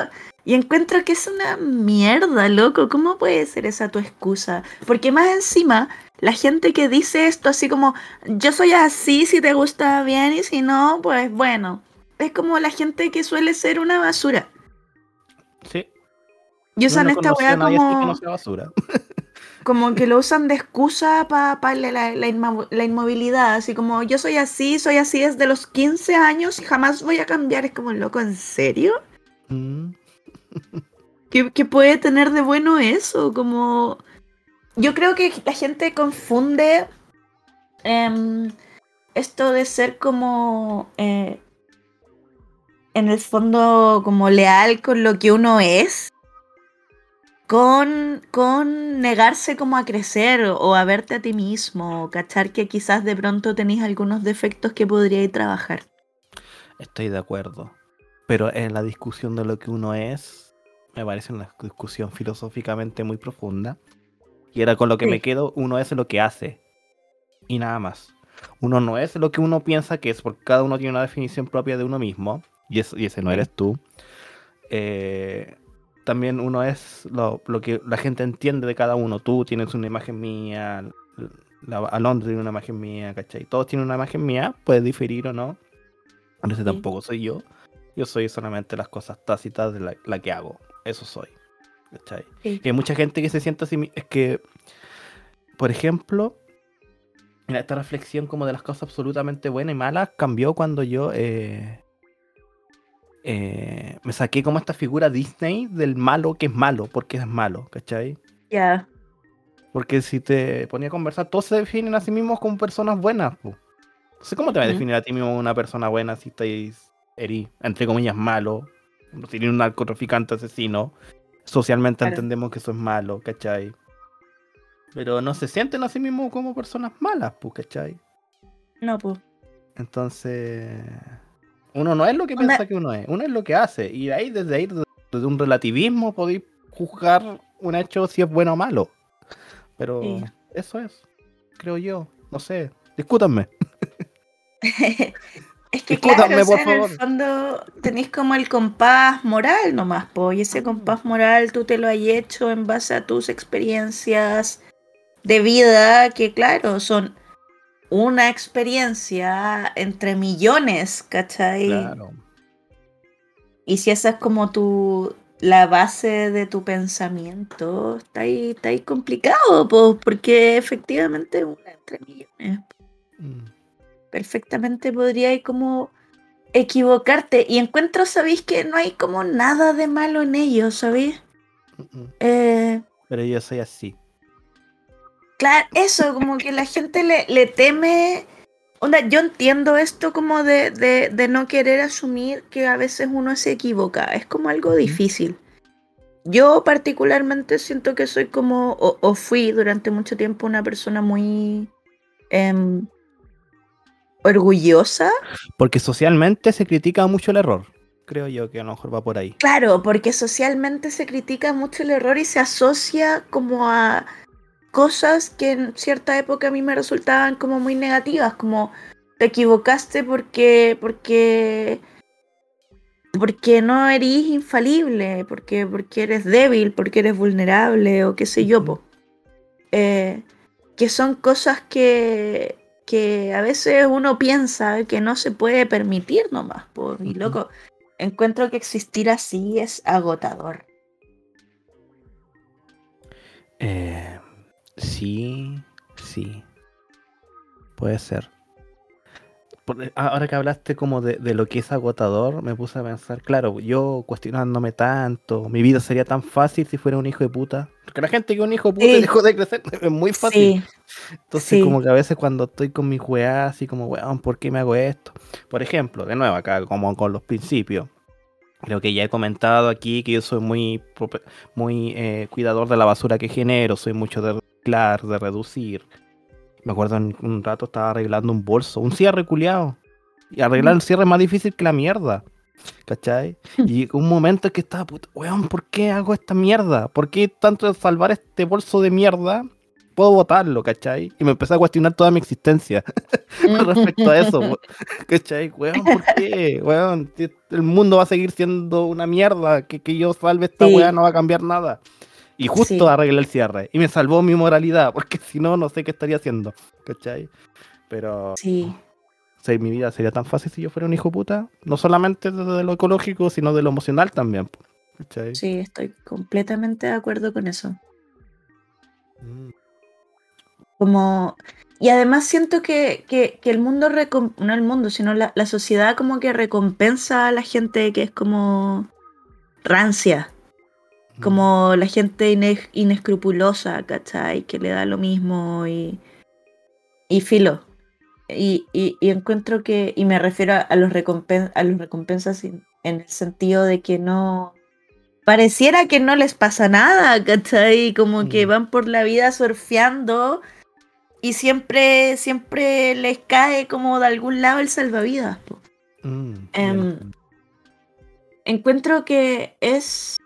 Speaker 2: y encuentro que es una mierda, loco. ¿Cómo puede ser esa tu excusa? Porque más encima, la gente que dice esto así como, yo soy así, si te gusta bien y si no, pues bueno. Es como la gente que suele ser una basura.
Speaker 1: Sí.
Speaker 2: Y usan
Speaker 1: no
Speaker 2: esta weá
Speaker 1: así que
Speaker 2: como,
Speaker 1: no sea basura.
Speaker 2: como que lo usan de excusa para la, la, la inmo- la inmovilidad. Así como, yo soy así, soy así desde los 15 años y jamás voy a cambiar. Es como, loco, ¿en serio?
Speaker 1: Mm,
Speaker 2: ¿Qué, qué puede tener de bueno eso? Como. Yo creo que la gente confunde em, esto de ser como. eh, en el fondo, como leal con lo que uno es. Con, con negarse como a crecer o a verte a ti mismo, o cachar que quizás de pronto tenéis algunos defectos que podríais trabajar.
Speaker 1: Estoy de acuerdo. Pero en la discusión de lo que uno es, me parece una discusión filosóficamente muy profunda. Y era con lo que
Speaker 2: Sí.
Speaker 1: me quedo, uno es lo que hace. Y nada más. Uno no es lo que uno piensa que es, porque cada uno tiene una definición propia de uno mismo. Y, es- y ese no eres tú. Eh, también uno es lo, lo que la gente entiende de cada uno. Tú tienes una imagen mía, la, Alondra tiene una imagen mía, ¿cachai? Todos tienen una imagen mía, puede diferir o no. Pero ese
Speaker 2: Sí.
Speaker 1: tampoco soy yo. Yo soy solamente las cosas tácitas de la, la que hago. Eso soy. ¿Cachai?
Speaker 2: Sí.
Speaker 1: Y hay mucha gente que se siente así. Es que, por ejemplo, esta reflexión como de las cosas absolutamente buenas y malas cambió cuando yo eh, eh, me saqué como esta figura Disney del malo que es malo, porque es malo, ¿cachai?
Speaker 2: Ya.
Speaker 1: Porque si te ponía a conversar, todos se definen a sí mismos como personas buenas. po. No sé cómo te va a definir a ti mismo una persona buena si estáis, eri, entre comillas, malo. Si eres un narcotraficante asesino. Socialmente
Speaker 2: Claro.
Speaker 1: entendemos que eso es malo, ¿cachai? Pero no se sienten a sí mismos como personas malas, pues, ¿cachai?
Speaker 2: No, pues.
Speaker 1: Entonces, Uno no es lo que piensa que uno es, uno es lo que hace. Y ahí, desde ahí, desde un relativismo, podéis juzgar un hecho si es bueno o malo. Pero
Speaker 2: Sí.
Speaker 1: eso es, creo yo. No sé, discútanme.
Speaker 2: Es que
Speaker 1: Discútanme,
Speaker 2: claro, o sea,
Speaker 1: por
Speaker 2: en el fondo tenéis como el compás moral nomás, po, y ese compás moral tú te lo has hecho en base a tus experiencias de vida, que claro, son una experiencia entre millones, ¿cachai?
Speaker 1: Claro.
Speaker 2: Y si esa es como tu la base de tu pensamiento, está ahí, está ahí complicado, pues, porque efectivamente una entre millones
Speaker 1: Mm.
Speaker 2: perfectamente podría ir como equivocarte. Y encuentro, ¿sabéis? Que no hay como nada de malo en ello, ¿sabéis?
Speaker 1: Mm, mm.
Speaker 2: Eh,
Speaker 1: Pero yo soy así.
Speaker 2: Claro, eso, como que la gente le, le teme. Onda, yo entiendo esto como de, de, de no querer asumir que a veces uno se equivoca. Es como algo difícil. Yo particularmente siento que soy como, o, o fui durante mucho tiempo una persona muy em, orgullosa
Speaker 1: Porque socialmente se critica mucho el error. Creo yo que a lo mejor va por ahí.
Speaker 2: Claro, porque socialmente se critica mucho el error y se asocia como a cosas que en cierta época a mí me resultaban como muy negativas, como te equivocaste porque porque porque no eres infalible, porque porque eres débil, porque eres vulnerable o qué sé yo, po. Eh, que son cosas que que a veces uno piensa que no se puede permitir nomás, po. y loco, encuentro que existir así es agotador.
Speaker 1: Eh, sí, sí. Puede ser. Por- ahora que hablaste como de, de lo que es agotador, me puse a pensar, claro, yo cuestionándome tanto, mi vida sería tan fácil si fuera un hijo de puta. Porque la gente que es un hijo de puta
Speaker 2: Sí.
Speaker 1: dejó de crecer es muy fácil.
Speaker 2: Sí,
Speaker 1: Entonces,
Speaker 2: sí.
Speaker 1: como que a veces cuando estoy con mis weas, así como, weón, ¿por qué me hago esto? Por ejemplo, de nuevo, acá como con los principios. Lo que ya he comentado aquí, que yo soy muy, muy eh, cuidador de la basura que genero, soy mucho de reciclar, de reducir. Me acuerdo en un rato estaba arreglando un bolso, un cierre culiado. Y arreglar el cierre es más difícil que la mierda. ¿Cachai? Y llegó un momento en que estaba, puta, weón, ¿por qué hago esta mierda? ¿Por qué tanto salvar este bolso de mierda? Puedo botarlo, ¿cachai? Y me empecé a cuestionar toda mi existencia respecto a eso, ¿cachai? Weón, ¿por qué? Weón, el mundo va a seguir siendo una mierda, que, que yo salve esta
Speaker 2: Sí.
Speaker 1: weá no va a cambiar nada. Y justo
Speaker 2: Sí.
Speaker 1: arreglé el cierre. Y me salvó mi moralidad, porque si no, no sé qué estaría haciendo, ¿cachai? Pero...
Speaker 2: Sí,
Speaker 1: O sea, mi vida sería tan fácil si yo fuera un hijo puta. No solamente desde lo ecológico, sino de lo emocional también. ¿cachai?
Speaker 2: sí, estoy completamente de acuerdo con eso.
Speaker 1: Mm,
Speaker 2: Como, y además siento que, que, que el mundo, recom- no el mundo, sino la, la sociedad como que recompensa a la gente que es como rancia. Como la gente ine- inescrupulosa, ¿cachai? Que le da lo mismo y, y filo. Y, y- y encuentro que, y me refiero a, a los, recompen- a los recompensas en, en el sentido de que no, pareciera que no les pasa nada, ¿cachai? Como que
Speaker 1: Mm.
Speaker 2: van por la vida surfeando y siempre, siempre les cae como de algún lado el salvavidas.
Speaker 1: Mm,
Speaker 2: Em, encuentro que es.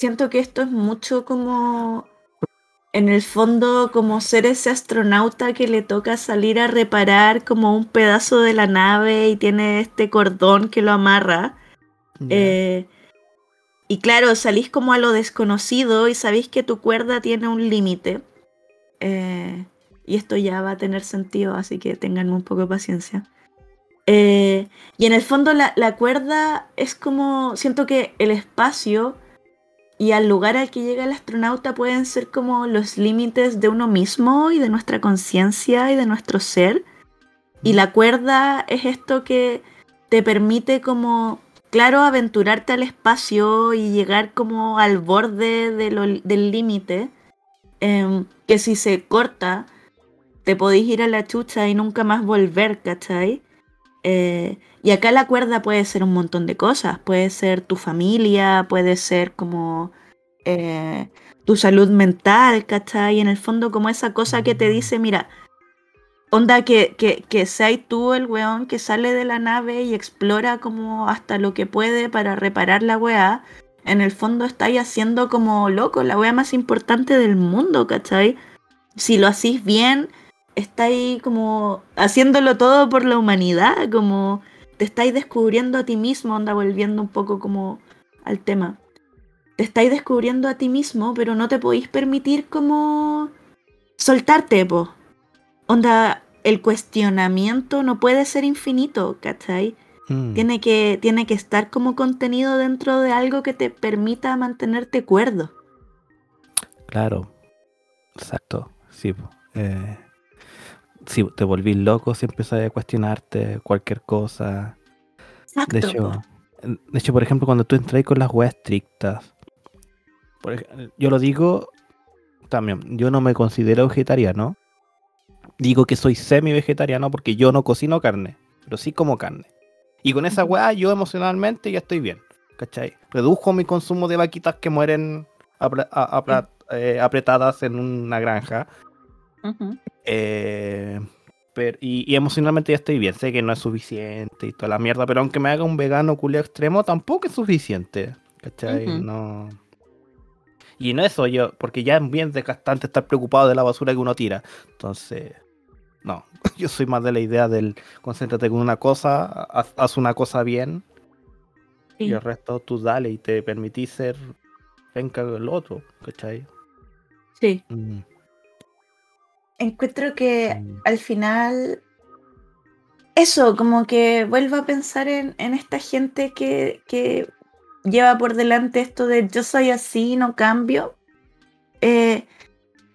Speaker 2: Siento que esto es mucho como. En el fondo, como ser ese astronauta que le toca salir a reparar como un pedazo de la nave y tiene este cordón que lo amarra. Eh, y claro, salís como a lo desconocido y sabéis que tu cuerda tiene un límite. Eh, y esto ya va a tener sentido, así que tengan un poco de paciencia. Eh, y en el fondo la, la cuerda es como, siento que el espacio y al lugar al que llega el astronauta pueden ser como los límites de uno mismo y de nuestra conciencia y de nuestro ser. Y la cuerda es esto que te permite como, claro, aventurarte al espacio y llegar como al borde de lo- del límite, em, que si se corta, te podéis ir a la chucha y nunca más volver, ¿cachai? Eh, y acá la cuerda puede ser un montón de cosas, puede ser tu familia, puede ser como eh, tu salud mental, ¿cachai? En el fondo como esa cosa que te dice, mira, Onda que, que, que seas tú el weón que sale de la nave y explora como hasta lo que puede para reparar la weá. En el fondo estáis haciendo como loco, la weá más importante del mundo, ¿cachai? Si lo hacís bien, estáis como haciéndolo todo por la humanidad, como te estáis descubriendo a ti mismo, onda volviendo un poco como al tema. Te estáis descubriendo a ti mismo, pero no te podéis permitir como soltarte, po. Onda, el cuestionamiento no puede ser infinito, ¿cachai?
Speaker 1: Mm,
Speaker 2: Tiene que, tiene que estar como contenido dentro de algo que te permita mantenerte cuerdo.
Speaker 1: Claro. Exacto. Sí. po. Eh, sí, te volvís loco si empiezas a cuestionarte cualquier cosa.
Speaker 2: Exacto.
Speaker 1: De hecho, de hecho, por ejemplo, cuando tú entras con las weas estrictas, por yo lo digo también, yo no me considero vegetariano. Digo que soy semi-vegetariano porque yo no cocino carne, pero sí como carne. Y con esa weá yo emocionalmente ya estoy bien, ¿cachai? Redujo mi consumo de vaquitas que mueren apre- a- apra- eh, apretadas en una granja. Eh, pero- y, y emocionalmente ya estoy bien. Sé que no es suficiente y toda la mierda, pero aunque me haga un vegano culeo extremo, tampoco es suficiente. ¿Cachai? No. Y en eso yo, porque ya es bien desgastante estar preocupado de la basura que uno tira. Entonces, no. Yo soy más de la idea del concéntrate con una cosa, haz, haz una cosa bien y el resto tú dale y te permitís ser venga el otro. ¿Cachai?
Speaker 2: Sí.
Speaker 1: Mm,
Speaker 2: Encuentro que al final eso, como que vuelvo a pensar en, en esta gente que, que lleva por delante esto de yo soy así, no cambio. Eh,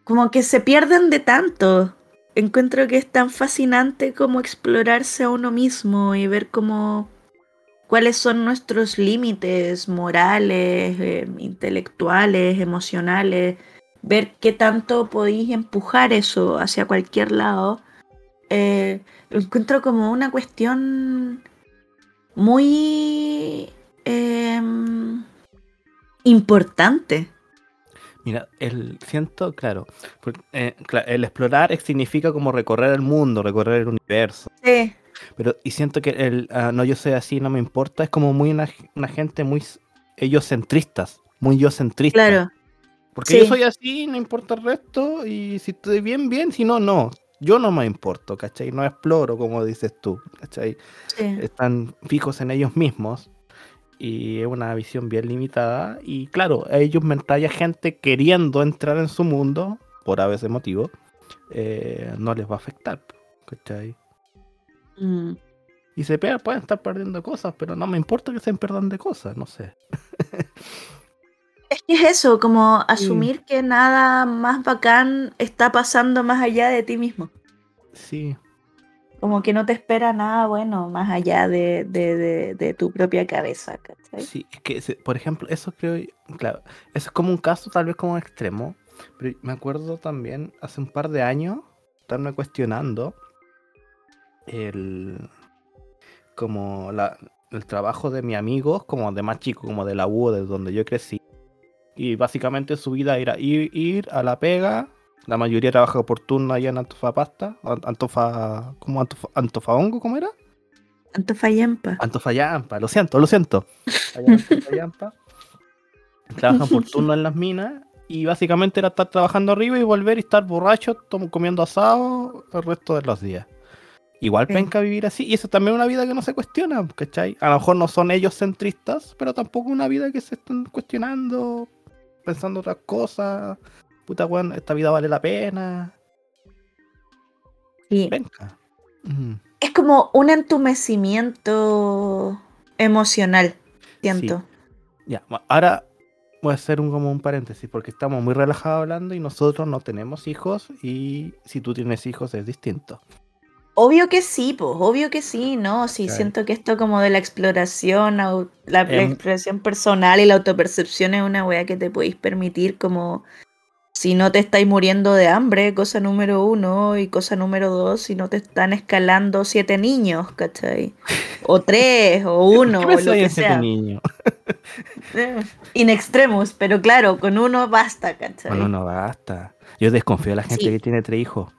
Speaker 2: como que se pierden de tanto. Encuentro que es tan fascinante como explorarse a uno mismo y ver cómo cuáles son nuestros límites morales, eh, intelectuales, emocionales, ver qué tanto podéis empujar eso hacia cualquier lado. Eh, lo encuentro como una cuestión muy em, importante.
Speaker 1: Mira, el siento, claro, eh, el explorar ex- significa como recorrer el mundo, recorrer el universo.
Speaker 2: Sí,
Speaker 1: Pero, y siento que el ah, no yo soy así, no me importa, es como muy una, una gente muy ellos centristas, muy yo centrista.
Speaker 2: claro.
Speaker 1: Porque yo
Speaker 2: sí.
Speaker 1: soy así, no importa el resto, y si estoy bien, bien, si no, no. Yo no me importo, ¿cachai? No exploro, como dices tú, ¿cachai?
Speaker 2: sí.
Speaker 1: están fijos en ellos mismos y es una visión bien limitada y claro, a ellos mientras haya gente queriendo entrar en su mundo por a veces motivo eh, no les va a afectar ¿cachai?
Speaker 2: Mm.
Speaker 1: y se pe- pueden estar perdiendo cosas pero no me importa que estén perdiendo cosas no sé
Speaker 2: Es que es eso, como asumir que nada más bacán está pasando más allá de ti mismo.
Speaker 1: sí
Speaker 2: Como que no te espera nada bueno más allá de, de- de- de tu propia cabeza, ¿cachai?
Speaker 1: sí es que por ejemplo eso creo yo- claro eso es como un caso tal vez como extremo pero me acuerdo también hace un par de años estarme cuestionando el como la, el trabajo de mis amigos como de más chico como de la U de donde yo crecí y básicamente su vida era ir, ir a la pega la mayoría trabaja por turno allá en Antofagasta An- Antofa como Antofa, Antofaongo cómo era
Speaker 2: Antofallampa.
Speaker 1: Antofallampa, lo siento, lo siento. Allá en Antofallampa. Trabajan por turno en las minas y básicamente era estar trabajando arriba y volver y estar borracho, comiendo asado el resto de los días. Igual
Speaker 2: Sí.
Speaker 1: penca vivir así y eso también es una vida que no se cuestiona, ¿cachai? A lo mejor no son ellos centristas, pero tampoco una vida que se están cuestionando, pensando otras cosas. Puta, weón, esta vida vale la pena.
Speaker 2: Sí.
Speaker 1: Penca. Mm.
Speaker 2: Es como un entumecimiento emocional, siento.
Speaker 1: Ya, ahora voy a hacer un, como un paréntesis porque estamos muy relajados hablando y nosotros no tenemos hijos y si tú tienes hijos es distinto.
Speaker 2: Obvio que sí, pues, obvio que sí, ¿no? Sí, siento que esto como de la exploración, la, la
Speaker 1: Em.
Speaker 2: exploración personal y la autopercepción es una weá que te podéis permitir como si no te estáis muriendo de hambre, cosa número uno, y cosa número dos, si no te están escalando siete niños, ¿cachai? O tres, o uno,
Speaker 1: ¿Qué
Speaker 2: o lo que sea.
Speaker 1: niño?
Speaker 2: Eh, In extremus, pero claro, con uno basta, ¿cachai?
Speaker 1: Bueno, no basta. Yo desconfío de la gente
Speaker 2: Sí.
Speaker 1: que tiene tres hijos.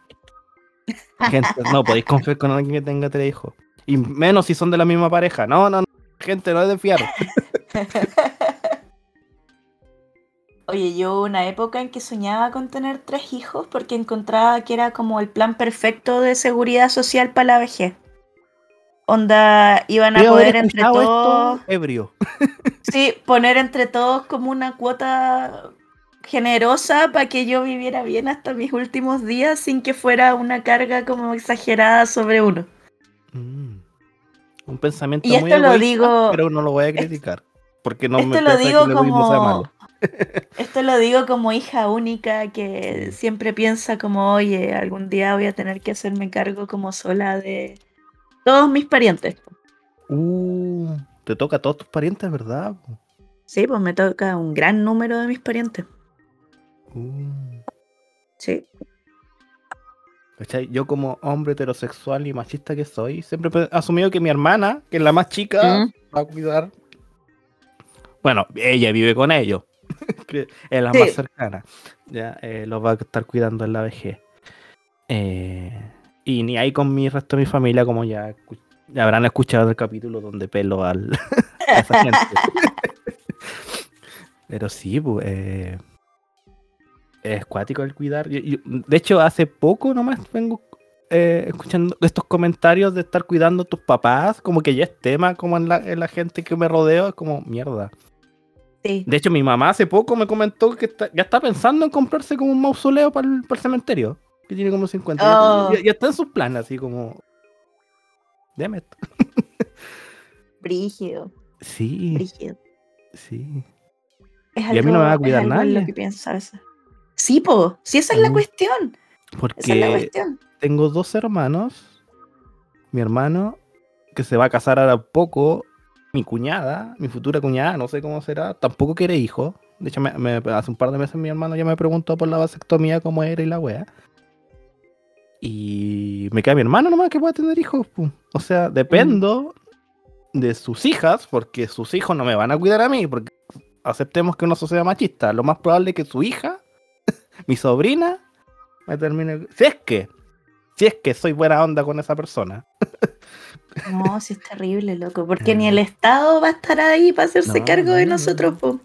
Speaker 1: Gente, no podéis confiar con alguien que tenga tres hijos. Y menos si son de la misma pareja. No, no, no. Gente, no es de fiar.
Speaker 2: Oye, yo una época en que soñaba con tener tres hijos porque encontraba que era como el plan perfecto de seguridad social para la vejez. Onda, iban a
Speaker 1: Creo
Speaker 2: poder entre todos.
Speaker 1: ebrio.
Speaker 2: Sí, poner entre todos como una cuota generosa para que yo viviera bien hasta mis últimos días sin que fuera una carga como exagerada sobre uno.
Speaker 1: Mm. Un pensamiento
Speaker 2: Y
Speaker 1: muy
Speaker 2: esto lo
Speaker 1: egoísta,
Speaker 2: digo-
Speaker 1: pero no lo voy a criticar. Porque no me
Speaker 2: lo
Speaker 1: que
Speaker 2: digo
Speaker 1: sea
Speaker 2: como
Speaker 1: malo.
Speaker 2: esto lo digo como hija única que siempre piensa como, oye, algún día voy a tener que hacerme cargo como sola de todos mis parientes.
Speaker 1: Uh, te toca a todos tus parientes, ¿verdad?
Speaker 2: Sí, pues me toca un gran número de mis parientes.
Speaker 1: Uh.
Speaker 2: Sí.
Speaker 1: ¿Cachai? Yo como hombre heterosexual y machista que soy, siempre he asumido que mi hermana, que es la más chica,
Speaker 2: Mm.
Speaker 1: va a cuidar. Bueno, ella vive con ellos, es la
Speaker 2: Sí.
Speaker 1: más cercana. Ya, eh, los va a estar cuidando en la vejez. Eh, y ni ahí con mi resto de mi familia, como ya, ya habrán escuchado el capítulo donde pelo al, a esa gente. Pero sí, pues, eh, es cuático el cuidar. Yo- yo- de hecho, hace poco nomás vengo eh, escuchando estos comentarios de estar cuidando a tus papás, como que ya es tema como en la, en la gente que me rodeo, es como mierda.
Speaker 2: Sí.
Speaker 1: De hecho, mi mamá hace poco me comentó que está- ya está pensando en comprarse como un mausoleo para el, para el cementerio, que tiene como 50. Ya-
Speaker 2: Oh.
Speaker 1: Ya, ya está en sus planes, así como... Deme esto.
Speaker 2: Brígido,
Speaker 1: Sí,
Speaker 2: brígido.
Speaker 1: sí.
Speaker 2: Es
Speaker 1: Y a mí no me va a
Speaker 2: es
Speaker 1: cuidar
Speaker 2: algo en
Speaker 1: nadie.
Speaker 2: lo que pienso a veces. Sí, po, sí, esa es la
Speaker 1: Mm.
Speaker 2: cuestión. Esa es la
Speaker 1: Porque
Speaker 2: cuestión.
Speaker 1: tengo dos hermanos. Mi hermano, que se va a casar ahora poco. Mi cuñada, mi futura cuñada, no sé cómo será, tampoco quiere hijo. De hecho, me- me- hace un par de meses mi hermano ya me preguntó por la vasectomía cómo era y la wea. Y me queda mi hermano nomás que pueda tener hijos. O sea, dependo de sus hijas, porque sus hijos no me van a cuidar a mí, porque aceptemos que una sociedad machista. Lo más probable es que su hija, mi sobrina, me termine. Si es que, si es que soy buena onda con esa persona.
Speaker 2: No, sí es terrible, loco. Porque
Speaker 1: Eh.
Speaker 2: ni el Estado va a estar ahí para hacerse
Speaker 1: No,
Speaker 2: cargo de
Speaker 1: no,
Speaker 2: nosotros,
Speaker 1: no.
Speaker 2: po.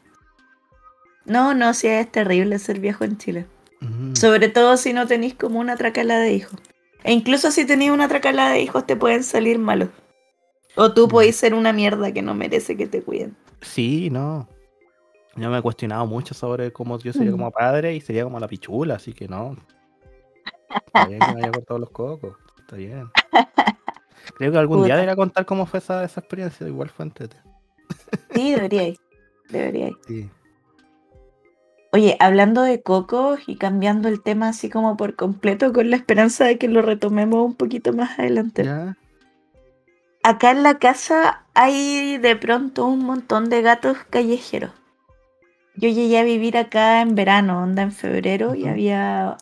Speaker 2: No, no, sí es terrible ser viejo en Chile.
Speaker 1: Mm.
Speaker 2: Sobre todo si no tenéis como una tracala de hijos. E incluso si tenéis una tracala de hijos te pueden salir malos. O tú
Speaker 1: Mm.
Speaker 2: podéis ser una mierda que no merece que te cuiden.
Speaker 1: Sí, no. Yo me he cuestionado mucho sobre cómo yo sería como padre y sería como la pichula, así que no. Está bien que me haya cortado los cocos. Está bien. Creo que algún día
Speaker 2: Puta.
Speaker 1: debería contar cómo fue esa, esa experiencia. Igual fue entete.
Speaker 2: Sí, deberíais. Deberíais.
Speaker 1: Sí.
Speaker 2: Oye, hablando de cocos y cambiando el tema así como por completo con la esperanza de que lo retomemos un poquito más adelante.
Speaker 1: ¿Ya?
Speaker 2: Acá en la casa hay de pronto un montón de gatos callejeros. Yo llegué a vivir acá en verano, onda en febrero, y había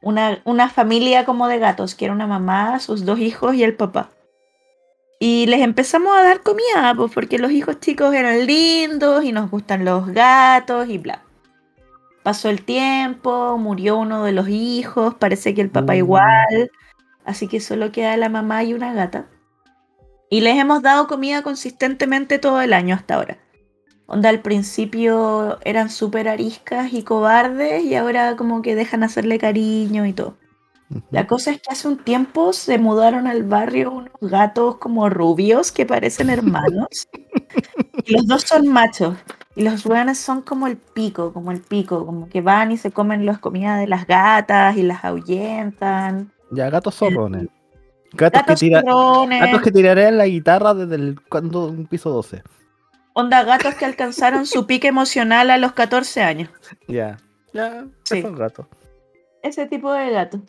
Speaker 2: una, una familia como de gatos, que era una mamá, sus dos hijos y el papá. Y les empezamos a dar comida, pues porque los hijos chicos eran lindos y nos gustan los gatos y bla. Pasó el tiempo, murió uno de los hijos, parece que el papá
Speaker 1: Uh.
Speaker 2: igual, así que solo queda la mamá y una gata. Y les hemos dado comida consistentemente todo el año hasta ahora. Onda al principio eran súper ariscas y cobardes y ahora como que dejan hacerle cariño y todo. La cosa es que hace un tiempo se mudaron al barrio unos gatos como rubios que parecen hermanos. y los dos son machos. Y los weones son como el pico, como el pico, como que van y se comen las comidas de las gatas y las ahuyentan.
Speaker 1: Ya, gatos zorrones. Gatos,
Speaker 2: Gatos
Speaker 1: que, tira-
Speaker 2: zorrones,
Speaker 1: gatos que tirarían la guitarra desde el cuando, un piso 12.
Speaker 2: Onda gatos que alcanzaron su pique emocional a los 14 años.
Speaker 1: Ya. Ya,
Speaker 2: Sí.
Speaker 1: esos gatos.
Speaker 2: Ese tipo de gato.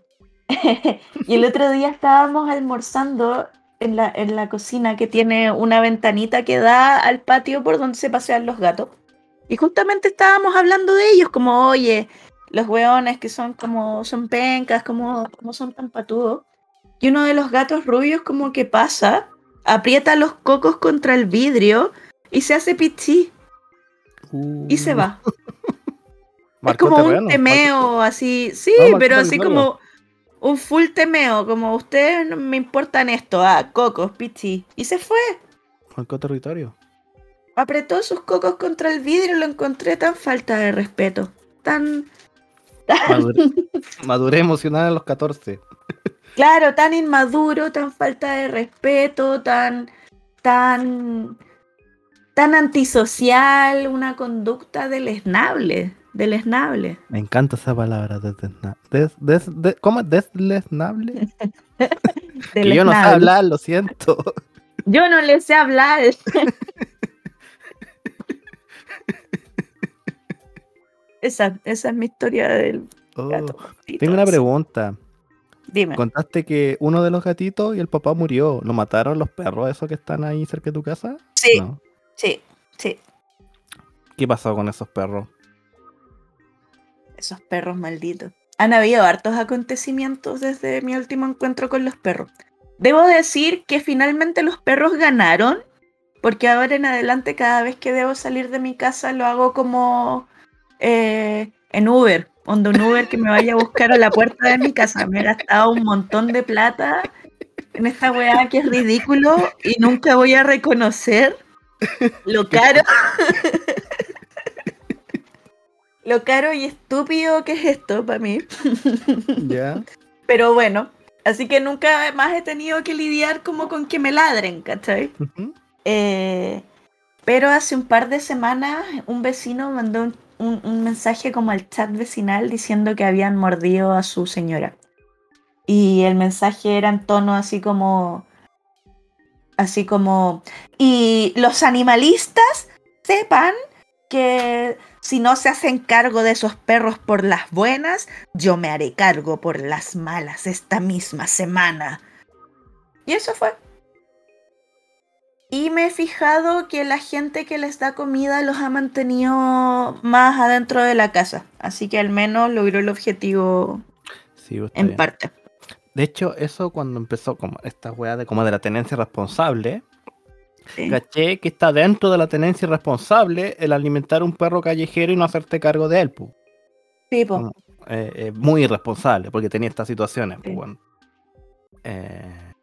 Speaker 2: y el otro día estábamos almorzando en la, en la cocina que tiene una ventanita que da al patio por donde se pasean los gatos. Y justamente estábamos hablando de ellos, como, oye, los hueones que son como, son pencas, como, como son tan patudos. Y uno de los gatos rubios como que pasa, aprieta los cocos contra el vidrio y se hace pichí y se va. Es como
Speaker 1: terreno,
Speaker 2: un
Speaker 1: marcó-
Speaker 2: temeo así, sí,
Speaker 1: No,
Speaker 2: pero así como, un full temeo, como ustedes no me importan esto, ah, cocos, pichi. Y se fue.
Speaker 1: Marcó territorio.
Speaker 2: Apretó sus cocos contra el vidrio y lo encontré tan falta de respeto. Tan.
Speaker 1: Madure, maduré emocional a los 14.
Speaker 2: Claro, tan inmaduro, tan falta de respeto, tan. tan. Tan antisocial, una conducta deleznable. Deleznable.
Speaker 1: Me encanta esa palabra, desdesna- des, des- de- ¿Cómo es desleznable? Que yo no sé
Speaker 2: Deleznable.
Speaker 1: hablar, lo siento.
Speaker 2: Yo no le sé hablar. esa, esa es mi historia del
Speaker 1: Oh,
Speaker 2: gato.
Speaker 1: tengo una pregunta.
Speaker 2: Dime.
Speaker 1: Contaste que uno de los gatitos y el papá murió. ¿Lo mataron los perros esos que están ahí cerca de tu casa?
Speaker 2: Sí,
Speaker 1: No.
Speaker 2: Sí, sí.
Speaker 1: ¿Qué pasó con esos perros?
Speaker 2: Esos perros malditos. Han habido hartos acontecimientos desde mi último encuentro con los perros. Debo decir que finalmente los perros ganaron, porque ahora en adelante cada vez que debo salir de mi casa lo hago como eh, en Uber, onda un Uber que me vaya a buscar a la puerta de mi casa. Me he gastado un montón de plata en esta weá que es ridículo y nunca voy a reconocer lo caro. lo caro y estúpido que es esto para mí.
Speaker 1: ¿Ya?
Speaker 2: Pero bueno, así que nunca más he tenido que lidiar como con que me ladren, ¿cachai? Eh, pero hace un par de semanas un vecino mandó un, un- un mensaje como al chat vecinal diciendo que habían mordido a su señora. Y el mensaje era en tono así como... Así como... Y los animalistas sepan que si no se hacen cargo de esos perros por las buenas, yo me haré cargo por las malas esta misma semana. Y eso fue. Y me he fijado que la gente que les da comida los ha mantenido más adentro de la casa. Así que al menos logró el objetivo
Speaker 1: Sí, está
Speaker 2: en
Speaker 1: bien.
Speaker 2: parte.
Speaker 1: De hecho, eso cuando empezó como esta weá de como de la tenencia responsable,
Speaker 2: Sí.
Speaker 1: caché que está dentro de la tenencia responsable el alimentar un perro callejero y no hacerte cargo de él. pu.
Speaker 2: Sí, po.
Speaker 1: Eh, eh, muy irresponsable porque tenía estas situaciones.
Speaker 2: Sí.
Speaker 1: weón. Eh,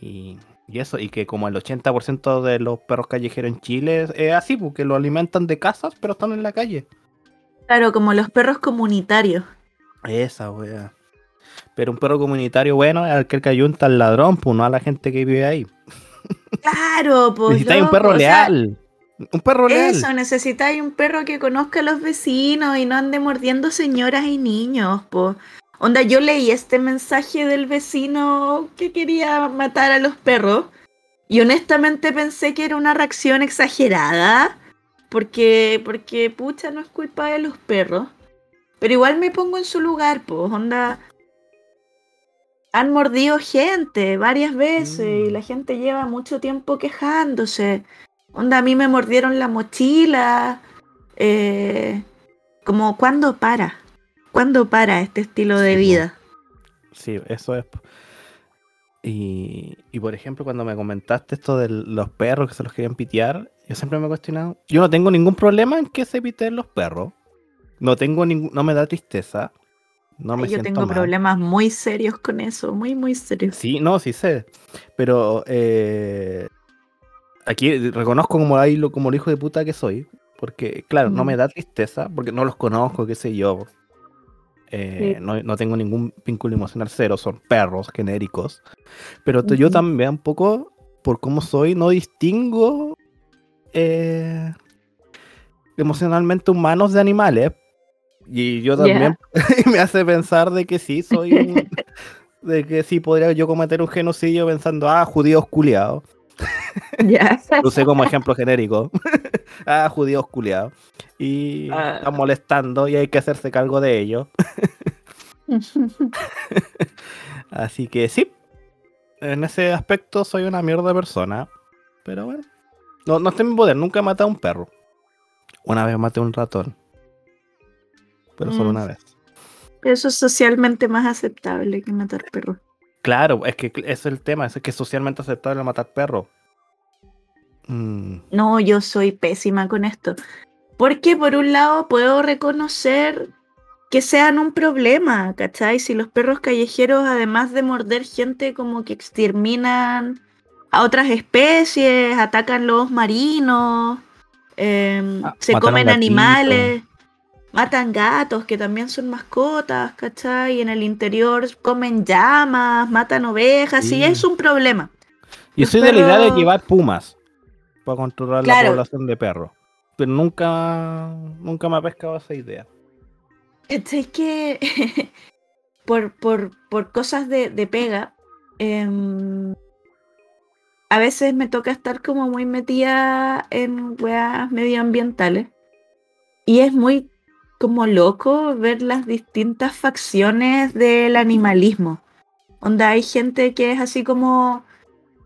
Speaker 1: y, y eso, y que como el 80% de los perros callejeros en Chile es, es así, porque lo alimentan de casas, pero están en la calle.
Speaker 2: Claro, como los perros comunitarios.
Speaker 1: Esa wea. Pero un perro comunitario bueno es aquel que ayunta al ladrón, pues no a la gente que vive ahí.
Speaker 2: Claro, pues.
Speaker 1: Necesitáis un perro
Speaker 2: o sea,
Speaker 1: leal. un perro leal.
Speaker 2: Eso, necesitáis un perro que conozca a los vecinos y no ande mordiendo señoras y niños, po. Onda, yo leí este mensaje del vecino que quería matar a los perros y honestamente pensé que era una reacción exagerada porque, porque pucha, no es culpa de los perros. Pero igual me pongo en su lugar, pues, onda. Han mordido gente varias veces y
Speaker 1: Mm.
Speaker 2: la gente lleva mucho tiempo quejándose. Onda, a mí me mordieron la mochila. eh, como, ¿cuándo para? ¿Cuándo para este estilo de
Speaker 1: Sí,
Speaker 2: vida?
Speaker 1: Sí, eso es. Y, y por ejemplo, cuando me comentaste esto de los perros que se los querían pitear, yo siempre me he cuestionado. Yo no tengo ningún problema en que se piteen los perros. No tengo ningún, no me da tristeza. No me
Speaker 2: Yo
Speaker 1: siento
Speaker 2: tengo
Speaker 1: mal.
Speaker 2: problemas muy serios con eso, muy, muy serios.
Speaker 1: Sí, no, sí sé. Pero eh, aquí reconozco como, ahí lo, como el hijo de puta que soy. Porque, claro, no me da tristeza, porque no los conozco, qué sé yo. Eh,
Speaker 2: Sí.
Speaker 1: no, no tengo ningún vínculo emocional cero, son perros genéricos. Pero yo también, un poco, por cómo soy, no distingo eh, emocionalmente humanos de animales. Y yo también me hace pensar de que sí, soy un- de que sí podría yo cometer un genocidio pensando, ah, judíos culiados.
Speaker 2: Ya.
Speaker 1: Lo usé como ejemplo genérico. ah, judíos culiados. Y
Speaker 2: Ah.
Speaker 1: están molestando y hay que hacerse cargo de ello. Así que sí, en ese aspecto soy una mierda de persona. Pero bueno, no, no está en mi poder, nunca he matado a un perro. Una vez maté a un ratón. Pero solo
Speaker 2: Mm.
Speaker 1: una vez.
Speaker 2: Eso es socialmente más aceptable que matar perros.
Speaker 1: Claro, es que es el tema, es que es socialmente aceptable matar perros. Mm,
Speaker 2: No, yo soy pésima con esto. Porque por un lado puedo reconocer que sean un problema, ¿cachai? Si los perros callejeros, además de morder gente, como que exterminan a otras especies, atacan los marinos, em,
Speaker 1: Ah,
Speaker 2: se comen animales, matan gatos que también son mascotas, ¿cachai? Y en el interior comen llamas, matan ovejas,
Speaker 1: Sí.
Speaker 2: y es un problema.
Speaker 1: Yo
Speaker 2: Los
Speaker 1: soy de la idea de llevar pumas para controlar
Speaker 2: Claro.
Speaker 1: la población de perros. Pero nunca, nunca me ha pescado esa idea.
Speaker 2: Es que por, por, por cosas de, de pega, em, a veces me toca estar como muy metida en weas medioambientales. Y es muy como loco ver las distintas facciones del animalismo. Donde hay gente que es así como,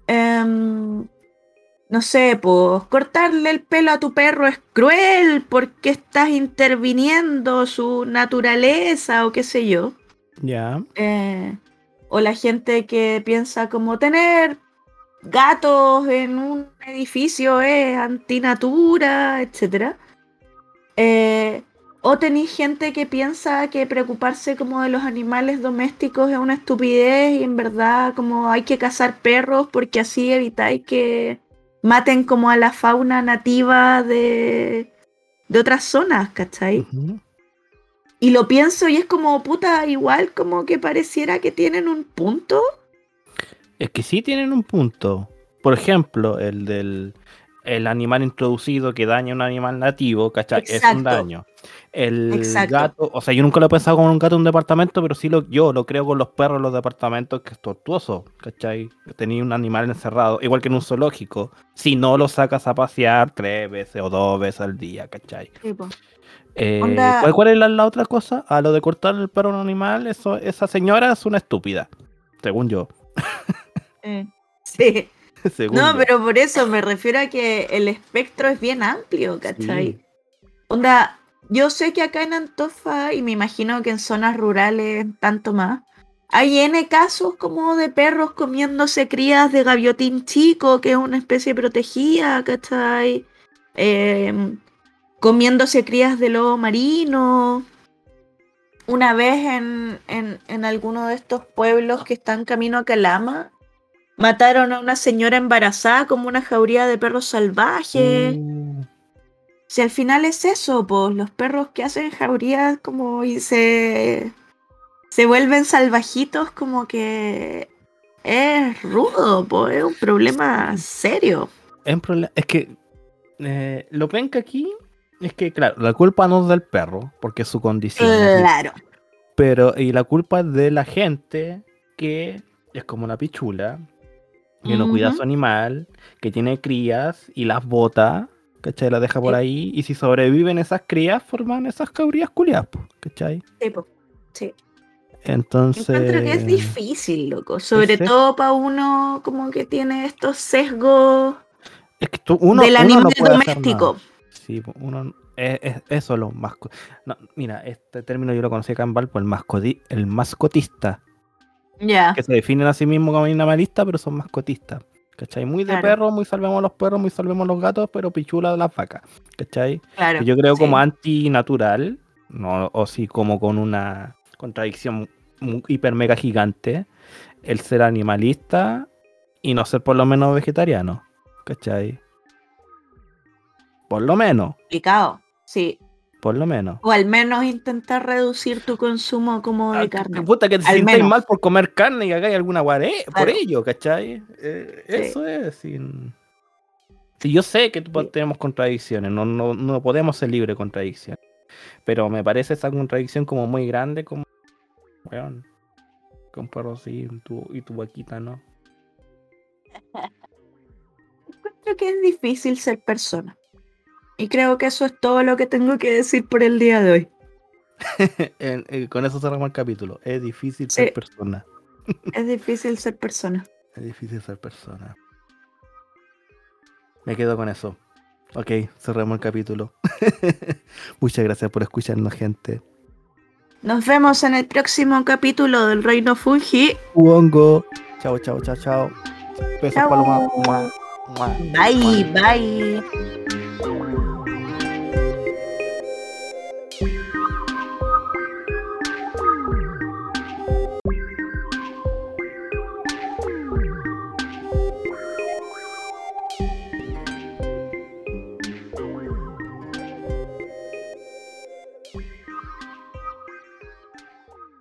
Speaker 2: em, no sé, pues cortarle el pelo a tu perro es cruel porque estás interviniendo su naturaleza o qué sé yo.
Speaker 1: Ya.
Speaker 2: Eh, o la gente que piensa como tener gatos en un edificio es antinatura, etc. o tenéis gente que piensa que preocuparse como de los animales domésticos es una estupidez y en verdad como hay que cazar perros porque así evitáis que maten como a la fauna nativa de, de otras zonas, ¿cachai? Y lo pienso y es como, puta, igual como que pareciera que tienen un punto.
Speaker 1: Es que sí tienen un punto. Por ejemplo, el del el animal introducido que daña a un animal nativo, ¿cachai? Es un daño. El
Speaker 2: Exacto.
Speaker 1: gato, o sea, yo nunca lo he pensado con un gato en un departamento, pero sí lo, yo lo creo con los perros en los departamentos, que es tortuoso, ¿cachai? Tenía un animal encerrado, igual que en un zoológico, si no lo sacas a pasear tres veces o dos veces al día, ¿cachai? Eh, ¿cuál, cuál es la, la otra cosa? A lo de cortar el perro a un animal, eso, esa señora es una estúpida, según yo.
Speaker 2: Sí. No, pero por eso me refiero a que el espectro es bien amplio, ¿cachai?
Speaker 1: Sí.
Speaker 2: Onda, yo sé que acá en Antofa, y me imagino que en zonas rurales tanto más, hay N casos como de perros comiéndose crías de gaviotín chico, que es una especie protegida, ¿cachai? Em, comiéndose crías de lobo marino. Una vez en, en, en alguno de estos pueblos que están camino a Calama, mataron a una señora embarazada como una jauría de perros salvajes.
Speaker 1: Uh,
Speaker 2: Si al final es eso, pues los perros que hacen jaurías como y se se vuelven salvajitos como que es rudo, pues es un problema serio.
Speaker 1: es, un problema- es que eh, lo penca aquí es que, claro, la culpa no es del perro, porque es su condición.
Speaker 2: Claro.
Speaker 1: Pero, y la culpa es de la gente que es como la pichula, que no cuida a su animal, que tiene crías y las bota, ¿cachai? Las deja por
Speaker 2: Sí.
Speaker 1: ahí, y si sobreviven esas crías, forman esas cabrías culiadas, ¿cachai?
Speaker 2: Sí, po. Sí.
Speaker 1: Entonces.
Speaker 2: Encuentro que es difícil, loco. Sobre todo para uno como que tiene estos sesgos
Speaker 1: Es que tú- uno,
Speaker 2: del
Speaker 1: uno
Speaker 2: animal
Speaker 1: no
Speaker 2: doméstico.
Speaker 1: Sí, uno. Es, es- eso es lo más. No, mira, este término yo lo conocí acá en Valpo, el, mascoti, el mascotista. Que se definen a sí mismos como animalistas, pero son mascotistas. ¿Cachai? Muy de
Speaker 2: Claro.
Speaker 1: perros, muy salvemos a los perros, muy salvemos a los gatos, pero pichula de las vacas. ¿Cachai?
Speaker 2: Claro.
Speaker 1: Yo creo
Speaker 2: sí.
Speaker 1: como antinatural, no, o sí como con una contradicción hiper mega gigante, el ser animalista y no ser por lo menos vegetariano. ¿Cachai? Por lo menos,
Speaker 2: complicado. Sí.
Speaker 1: Por lo menos.
Speaker 2: O al menos intentar reducir tu consumo como de
Speaker 1: Ah,
Speaker 2: carne.
Speaker 1: puta que te
Speaker 2: Al
Speaker 1: sientas
Speaker 2: menos.
Speaker 1: mal por comer carne y hagáis alguna guaré por ello, ¿cachai? Eh,
Speaker 2: Sí.
Speaker 1: Eso es. Sin... Sí, yo sé que
Speaker 2: Sí.
Speaker 1: tenemos contradicciones, no, no, no podemos ser libres de contradicciones. Pero me parece esa contradicción como muy grande, como. Weón. Que un perro así y tu, y tu vaquita, ¿no?
Speaker 2: Encuentro que es difícil ser persona. Y creo que eso es todo lo que tengo que decir por el día de hoy.
Speaker 1: En- eh, con eso cerramos el capítulo. Es difícil ser persona.
Speaker 2: Es difícil ser persona.
Speaker 1: Es difícil ser persona. Me quedo con eso. Ok, cerramos el capítulo. Muchas gracias por escucharnos, gente.
Speaker 2: Nos vemos en el próximo capítulo del Reino Fungi.
Speaker 1: Uongo. Chao, chao, chao, chao. Besos,
Speaker 2: Chao.
Speaker 1: paloma. Mua, mua,
Speaker 2: Bye,
Speaker 1: mua.
Speaker 2: bye.